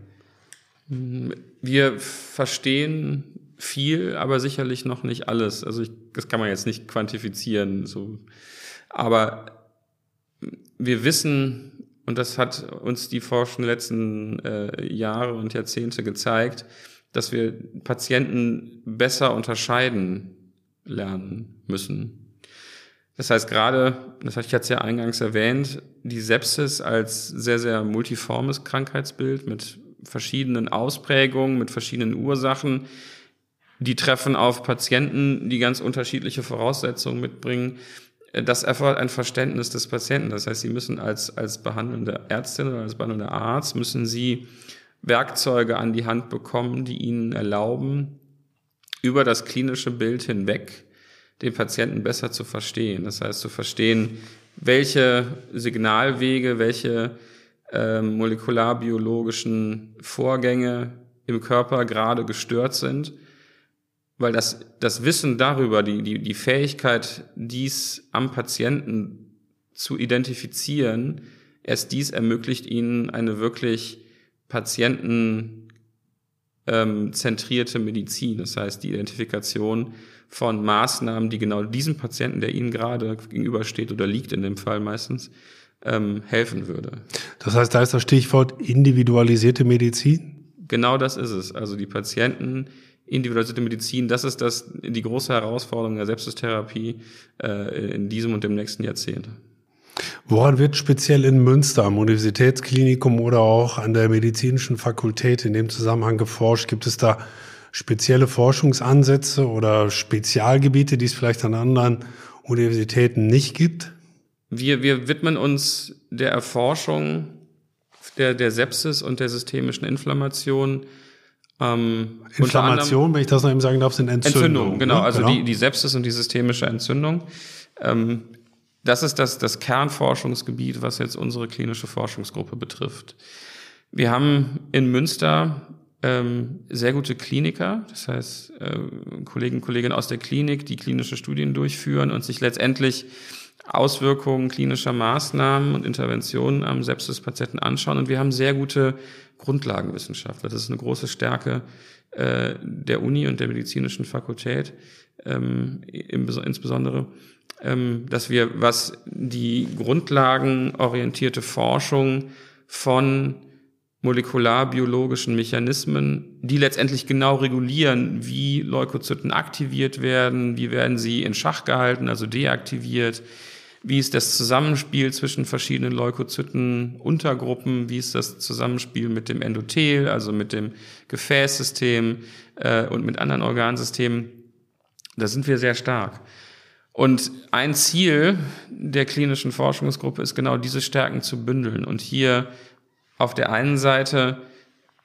Wir verstehen viel, aber sicherlich noch nicht alles. Also ich, das kann man jetzt nicht quantifizieren. So. Aber wir wissen, und das hat uns die Forschung letzten äh, Jahre und Jahrzehnte gezeigt, dass wir Patienten besser unterscheiden lernen müssen. Das heißt, gerade, das hatte ich jetzt ja eingangs erwähnt, die Sepsis als sehr, sehr multiformes Krankheitsbild mit verschiedenen Ausprägungen, mit verschiedenen Ursachen, die treffen auf Patienten, die ganz unterschiedliche Voraussetzungen mitbringen. Das erfordert ein Verständnis des Patienten. Das heißt, Sie müssen als, als behandelnde Ärztin oder als behandelnder Arzt, müssen Sie Werkzeuge an die Hand bekommen, die Ihnen erlauben, über das klinische Bild hinweg den Patienten besser zu verstehen. Das heißt, zu verstehen, welche Signalwege, welche äh, molekularbiologischen Vorgänge im Körper gerade gestört sind, weil das, das Wissen darüber, die, die, die Fähigkeit, dies am Patienten zu identifizieren, erst dies ermöglicht ihnen eine wirklich patientenzentrierte ähm, Medizin. Das heißt, die Identifikation von Maßnahmen, die genau diesem Patienten, der Ihnen gerade gegenübersteht oder liegt in dem Fall meistens, ähm, helfen würde. Das heißt, da ist das Stichwort individualisierte Medizin? Genau das ist es. Also die Patienten, individualisierte Medizin, das ist das, die große Herausforderung der Sepsistherapie äh, in diesem und dem nächsten Jahrzehnt. Woran wird speziell in Münster am Universitätsklinikum oder auch an der medizinischen Fakultät in dem Zusammenhang geforscht? Gibt es da spezielle Forschungsansätze oder Spezialgebiete, die es vielleicht an anderen Universitäten nicht gibt? Wir, wir widmen uns der Erforschung der, der Sepsis und der systemischen Inflammation. Ähm, Inflammation, wenn ich das noch eben sagen darf, sind Entzündungen. Entzündung, genau. Ne? Also genau. Die, die Sepsis und die systemische Entzündung. Ähm, das ist das, das Kernforschungsgebiet, was jetzt unsere klinische Forschungsgruppe betrifft. Wir haben in Münster ähm, sehr gute Kliniker, das heißt äh, Kollegen und Kolleginnen aus der Klinik, die klinische Studien durchführen und sich letztendlich Auswirkungen klinischer Maßnahmen und Interventionen am Sepsispatienten anschauen. Und wir haben sehr gute Grundlagenwissenschaftler. Das ist eine große Stärke äh, der Uni und der medizinischen Fakultät ähm, im, insbesondere, ähm, dass wir, was die grundlagenorientierte Forschung von molekularbiologischen Mechanismen, die letztendlich genau regulieren, wie Leukozyten aktiviert werden, wie werden sie in Schach gehalten, also deaktiviert, wie ist das Zusammenspiel zwischen verschiedenen Leukozyten, Untergruppen, wie ist das Zusammenspiel mit dem Endothel, also mit dem Gefäßsystem äh, und mit anderen Organsystemen. Da sind wir sehr stark. Und ein Ziel der klinischen Forschungsgruppe ist genau diese Stärken zu bündeln und hier auf der einen Seite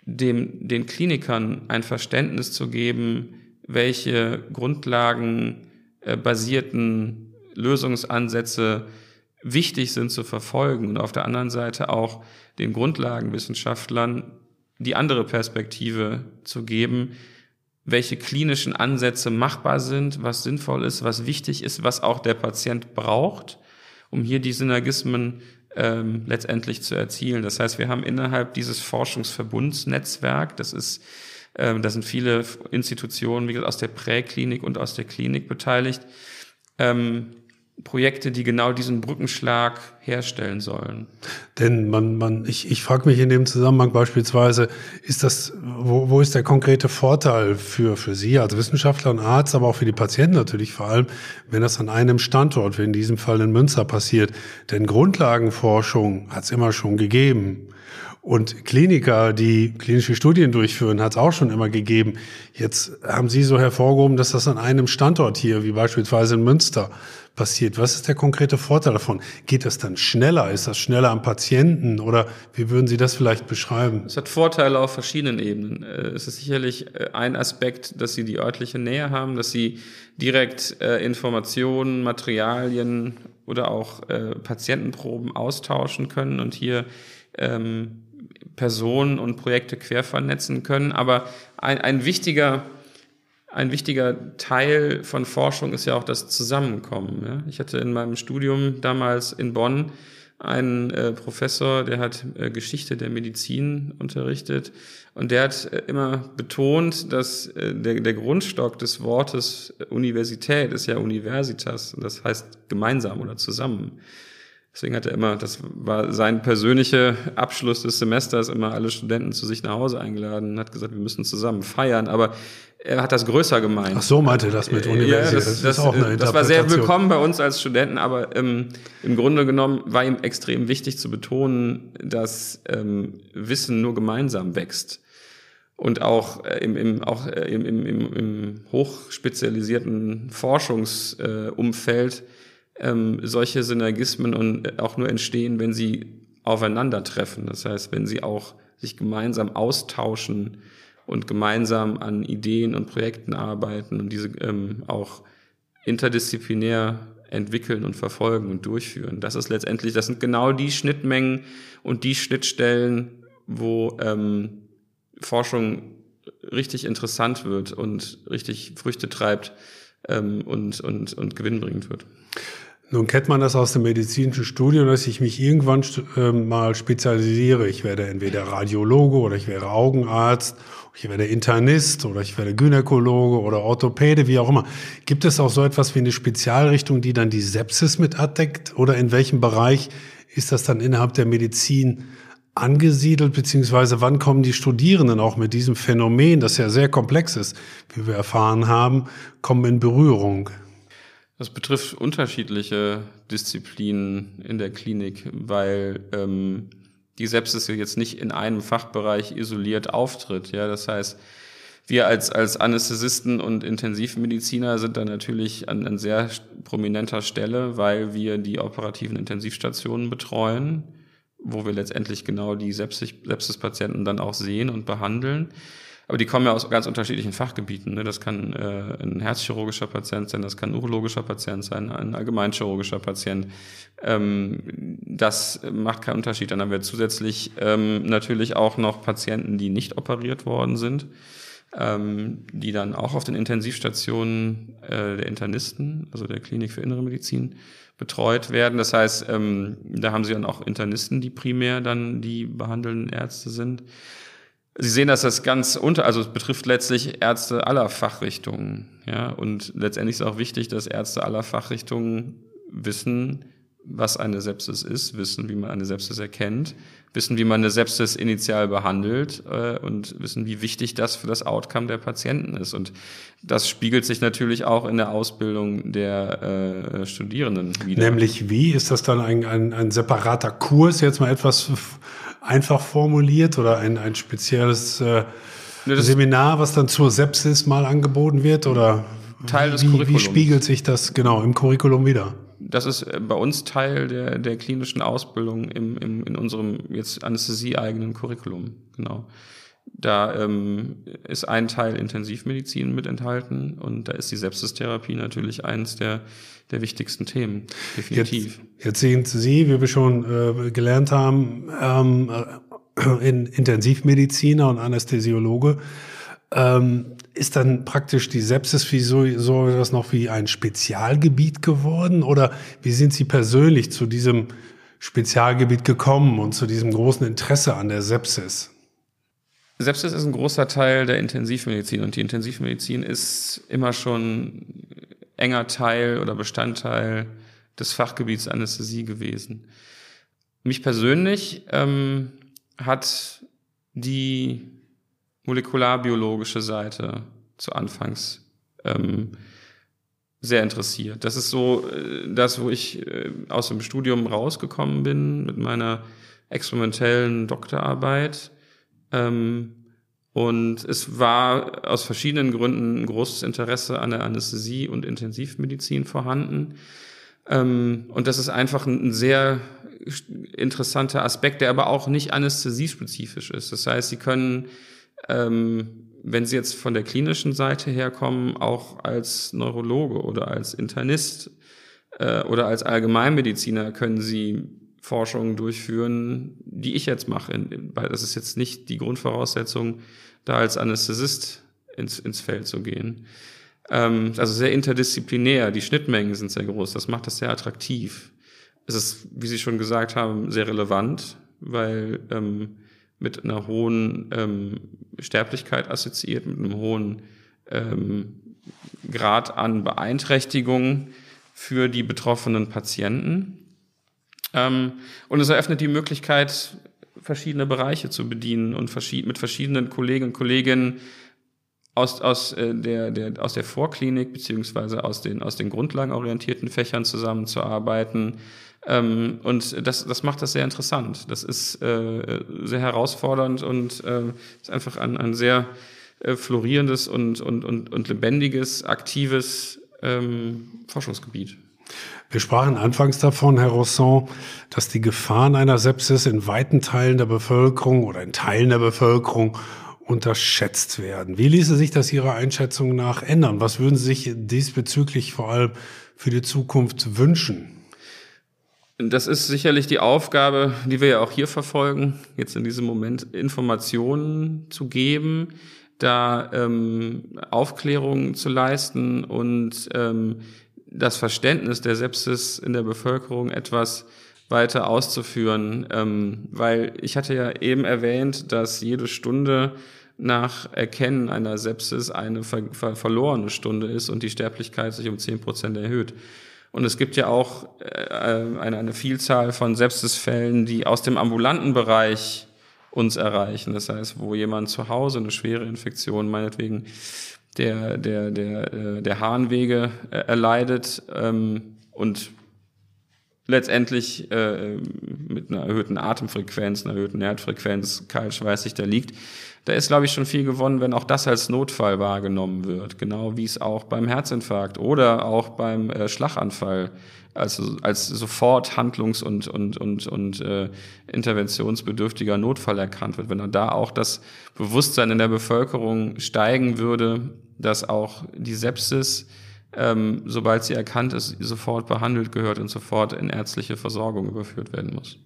dem, den Klinikern ein Verständnis zu geben, welche grundlagenbasierten äh, Lösungsansätze wichtig sind zu verfolgen und auf der anderen Seite auch den Grundlagenwissenschaftlern die andere Perspektive zu geben, welche klinischen Ansätze machbar sind, was sinnvoll ist, was wichtig ist, was auch der Patient braucht, um hier die Synergismen ähm, letztendlich zu erzielen. Das heißt, wir haben innerhalb dieses Forschungsverbundsnetzwerk, das ist, ähm, da sind viele Institutionen, wie gesagt, aus der Präklinik und aus der Klinik beteiligt, ähm, Projekte, die genau diesen Brückenschlag herstellen sollen. Denn man, man, ich, ich frage mich in dem Zusammenhang beispielsweise, ist das, wo, wo ist der konkrete Vorteil für, für Sie als Wissenschaftler und Arzt, aber auch für die Patienten natürlich vor allem, wenn das an einem Standort, wie in diesem Fall in Münster passiert? Denn Grundlagenforschung hat es immer schon gegeben. Und Kliniker, die klinische Studien durchführen, hat es auch schon immer gegeben. Jetzt haben Sie so hervorgehoben, dass das an einem Standort hier, wie beispielsweise in Münster, passiert. Was ist der konkrete Vorteil davon? Geht das dann schneller? Ist das schneller am Patienten? Oder wie würden Sie das vielleicht beschreiben? Es hat Vorteile auf verschiedenen Ebenen. Äh, es ist sicherlich äh, ein Aspekt, dass Sie die örtliche Nähe haben, dass Sie direkt äh, Informationen, Materialien oder auch Patientenproben austauschen können und hier ähm, Personen und Projekte quer vernetzen können. Aber ein, ein wichtiger ein wichtiger Teil von Forschung ist ja auch das Zusammenkommen. Ja? Ich hatte in meinem Studium damals in Bonn einen äh, Professor, der hat äh, Geschichte der Medizin unterrichtet und der hat äh, immer betont, dass äh, der, der Grundstock des Wortes Universität ist ja Universitas, das heißt gemeinsam oder zusammen. Deswegen hat er immer, das war sein persönlicher Abschluss des Semesters, immer alle Studenten zu sich nach Hause eingeladen und hat gesagt, wir müssen zusammen feiern. Aber er hat das größer gemeint. Ach so meinte das mit Universität. Ja, das, das, das, ist auch eine das war sehr willkommen bei uns als Studenten, aber ähm, im Grunde genommen war ihm extrem wichtig zu betonen, dass ähm, Wissen nur gemeinsam wächst und auch äh, im, im, auch äh, im, im, im, im hochspezialisierten Forschungsumfeld äh, ähm, solche Synergismen und auch nur entstehen, wenn sie aufeinandertreffen. Das heißt, wenn sie auch sich gemeinsam austauschen und gemeinsam an Ideen und Projekten arbeiten und diese ähm, auch interdisziplinär entwickeln und verfolgen und durchführen. Das ist letztendlich, das sind genau die Schnittmengen und die Schnittstellen, wo ähm, Forschung richtig interessant wird und richtig Früchte treibt ähm, und, und, und gewinnbringend wird. Nun kennt man das aus dem medizinischen Studium, dass ich mich irgendwann äh, mal spezialisiere. Ich werde entweder Radiologe oder ich werde Augenarzt, ich werde Internist oder ich werde Gynäkologe oder Orthopäde, wie auch immer. Gibt es auch so etwas wie eine Spezialrichtung, die dann die Sepsis mit abdeckt? Oder in welchem Bereich ist das dann innerhalb der Medizin angesiedelt, beziehungsweise wann kommen die Studierenden auch mit diesem Phänomen, das ja sehr komplex ist, wie wir erfahren haben, kommen in Berührung? Das betrifft unterschiedliche Disziplinen in der Klinik, weil ähm, die Sepsis jetzt nicht in einem Fachbereich isoliert auftritt. Ja, das heißt, wir als, als Anästhesisten und Intensivmediziner sind da natürlich an, an sehr prominenter Stelle, weil wir die operativen Intensivstationen betreuen, wo wir letztendlich genau die Sepsis-Patienten dann auch sehen und behandeln. Aber die kommen ja aus ganz unterschiedlichen Fachgebieten. Ne? Das kann äh, ein herzchirurgischer Patient sein, das kann ein urologischer Patient sein, ein allgemeinchirurgischer Patient. Ähm, das macht keinen Unterschied. Dann haben wir zusätzlich ähm, natürlich auch noch Patienten, die nicht operiert worden sind, ähm, die dann auch auf den Intensivstationen äh, der Internisten, also der Klinik für Innere Medizin, betreut werden. Das heißt, ähm, da haben sie dann auch Internisten, die primär dann die behandelnden Ärzte sind. Sie sehen, dass das ganz unter, also es betrifft letztlich Ärzte aller Fachrichtungen, ja, und letztendlich ist auch wichtig, dass Ärzte aller Fachrichtungen wissen, was eine Sepsis ist, wissen, wie man eine Sepsis erkennt, wissen, wie man eine Sepsis initial behandelt äh, und wissen, wie wichtig das für das Outcome der Patienten ist. Und das spiegelt sich natürlich auch in der Ausbildung der äh, Studierenden wieder. Nämlich wie? Ist das dann ein, ein, ein separater Kurs, jetzt mal etwas einfach formuliert oder ein, ein spezielles äh, ne, Seminar, was dann zur Sepsis mal angeboten wird? Oder Teil des wie, Curriculums. Wie spiegelt sich das genau im Curriculum wieder? Das ist äh, bei uns Teil der, der klinischen Ausbildung im, im, in unserem jetzt Anästhesie-eigenen Curriculum. Genau. Da ähm, ist ein Teil Intensivmedizin mit enthalten und da ist die Sepsistherapie natürlich eins der, der wichtigsten Themen, definitiv. Jetzt, jetzt sehen Sie, wie wir schon äh, gelernt haben, ähm, äh, in Intensivmediziner und Anästhesiologe, ähm, ist dann praktisch die Sepsis wie so, so das noch wie ein Spezialgebiet geworden oder wie sind Sie persönlich zu diesem Spezialgebiet gekommen und zu diesem großen Interesse an der Sepsis? Sepsis ist ein großer Teil der Intensivmedizin und die Intensivmedizin ist immer schon enger Teil oder Bestandteil des Fachgebiets Anästhesie gewesen. Mich persönlich ähm, hat die molekularbiologische Seite zu Anfangs ähm, sehr interessiert. Das ist so äh, das, wo ich äh, aus dem Studium rausgekommen bin mit meiner experimentellen Doktorarbeit ähm, und es war aus verschiedenen Gründen ein großes Interesse an der Anästhesie und Intensivmedizin vorhanden. Ähm, und das ist einfach ein sehr interessanter Aspekt, der aber auch nicht anästhesiespezifisch ist. Das heißt, Sie können, ähm, wenn Sie jetzt von der klinischen Seite herkommen, auch als Neurologe oder als Internist äh, oder als Allgemeinmediziner können Sie Forschungen durchführen, die ich jetzt mache. Weil das ist jetzt nicht die Grundvoraussetzung, da als Anästhesist ins, ins Feld zu gehen. Ähm, also sehr interdisziplinär, die Schnittmengen sind sehr groß, das macht das sehr attraktiv. Es ist, wie Sie schon gesagt haben, sehr relevant, weil ähm, mit einer hohen ähm, Sterblichkeit assoziiert, mit einem hohen ähm, Grad an Beeinträchtigung für die betroffenen Patienten. Ähm, und es eröffnet die Möglichkeit, verschiedene Bereiche zu bedienen und mit verschiedenen Kollegen und Kolleginnen aus, aus, äh, der, der, aus der Vorklinik beziehungsweise aus den, aus den grundlagenorientierten Fächern zusammenzuarbeiten. Ähm, und das, das macht das sehr interessant. Das ist äh, sehr herausfordernd und äh, ist einfach ein, ein sehr äh, florierendes und, und, und, und lebendiges, aktives ähm, Forschungsgebiet. Wir sprachen anfangs davon, Herr Rosson, dass die Gefahren einer Sepsis in weiten Teilen der Bevölkerung oder in Teilen der Bevölkerung unterschätzt werden. Wie ließe sich das Ihrer Einschätzung nach ändern? Was würden Sie sich diesbezüglich vor allem für die Zukunft wünschen? Das ist sicherlich die Aufgabe, die wir ja auch hier verfolgen, jetzt in diesem Moment Informationen zu geben, da ähm, Aufklärung zu leisten und ähm, das Verständnis der Sepsis in der Bevölkerung etwas weiter auszuführen, ähm, weil ich hatte ja eben erwähnt, dass jede Stunde nach Erkennen einer Sepsis eine ver ver verlorene Stunde ist und die Sterblichkeit sich um zehn Prozent erhöht. Und es gibt ja auch äh, eine, eine Vielzahl von Sepsisfällen, die aus dem ambulanten Bereich uns erreichen. Das heißt, wo jemand zu Hause eine schwere Infektion, meinetwegen der, der, der, äh, der Harnwege äh, erleidet ähm, und letztendlich äh, mit einer erhöhten Atemfrequenz, einer erhöhten Herzfrequenz kaltschweißig da liegt. Da ist, glaube ich, schon viel gewonnen, wenn auch das als Notfall wahrgenommen wird. Genau wie es auch beim Herzinfarkt oder auch beim äh, Schlaganfall als, als sofort handlungs- und, und, und, und äh, interventionsbedürftiger Notfall erkannt wird. Wenn da auch das Bewusstsein in der Bevölkerung steigen würde, dass auch die Sepsis, ähm, sobald sie erkannt ist, sofort behandelt gehört und sofort in ärztliche Versorgung überführt werden muss.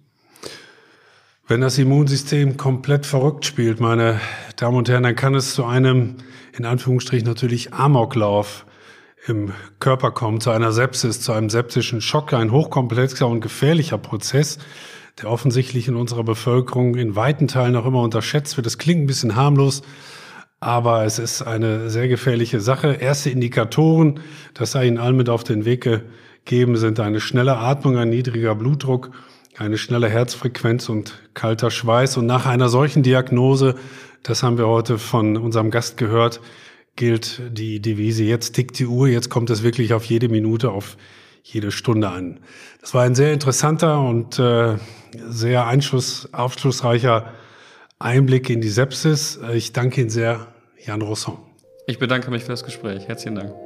Wenn das Immunsystem komplett verrückt spielt, meine Damen und Herren, dann kann es zu einem, in Anführungsstrichen natürlich, Amoklauf im Körper kommen, zu einer Sepsis, zu einem septischen Schock, ein hochkomplexer und gefährlicher Prozess, der offensichtlich in unserer Bevölkerung in weiten Teilen noch immer unterschätzt wird. Das klingt ein bisschen harmlos, aber es ist eine sehr gefährliche Sache. Erste Indikatoren, das sei Ihnen allen mit auf den Weg gegeben, sind eine schnelle Atmung, ein niedriger Blutdruck, eine schnelle Herzfrequenz und kalter Schweiß. Und nach einer solchen Diagnose, das haben wir heute von unserem Gast gehört, gilt die Devise, jetzt tickt die Uhr, jetzt kommt es wirklich auf jede Minute, auf jede Stunde an. Das war ein sehr interessanter und äh, sehr einschluss, aufschlussreicher Einblick in die Sepsis. Ich danke Ihnen sehr, Jan Rosson. Ich bedanke mich für das Gespräch. Herzlichen Dank.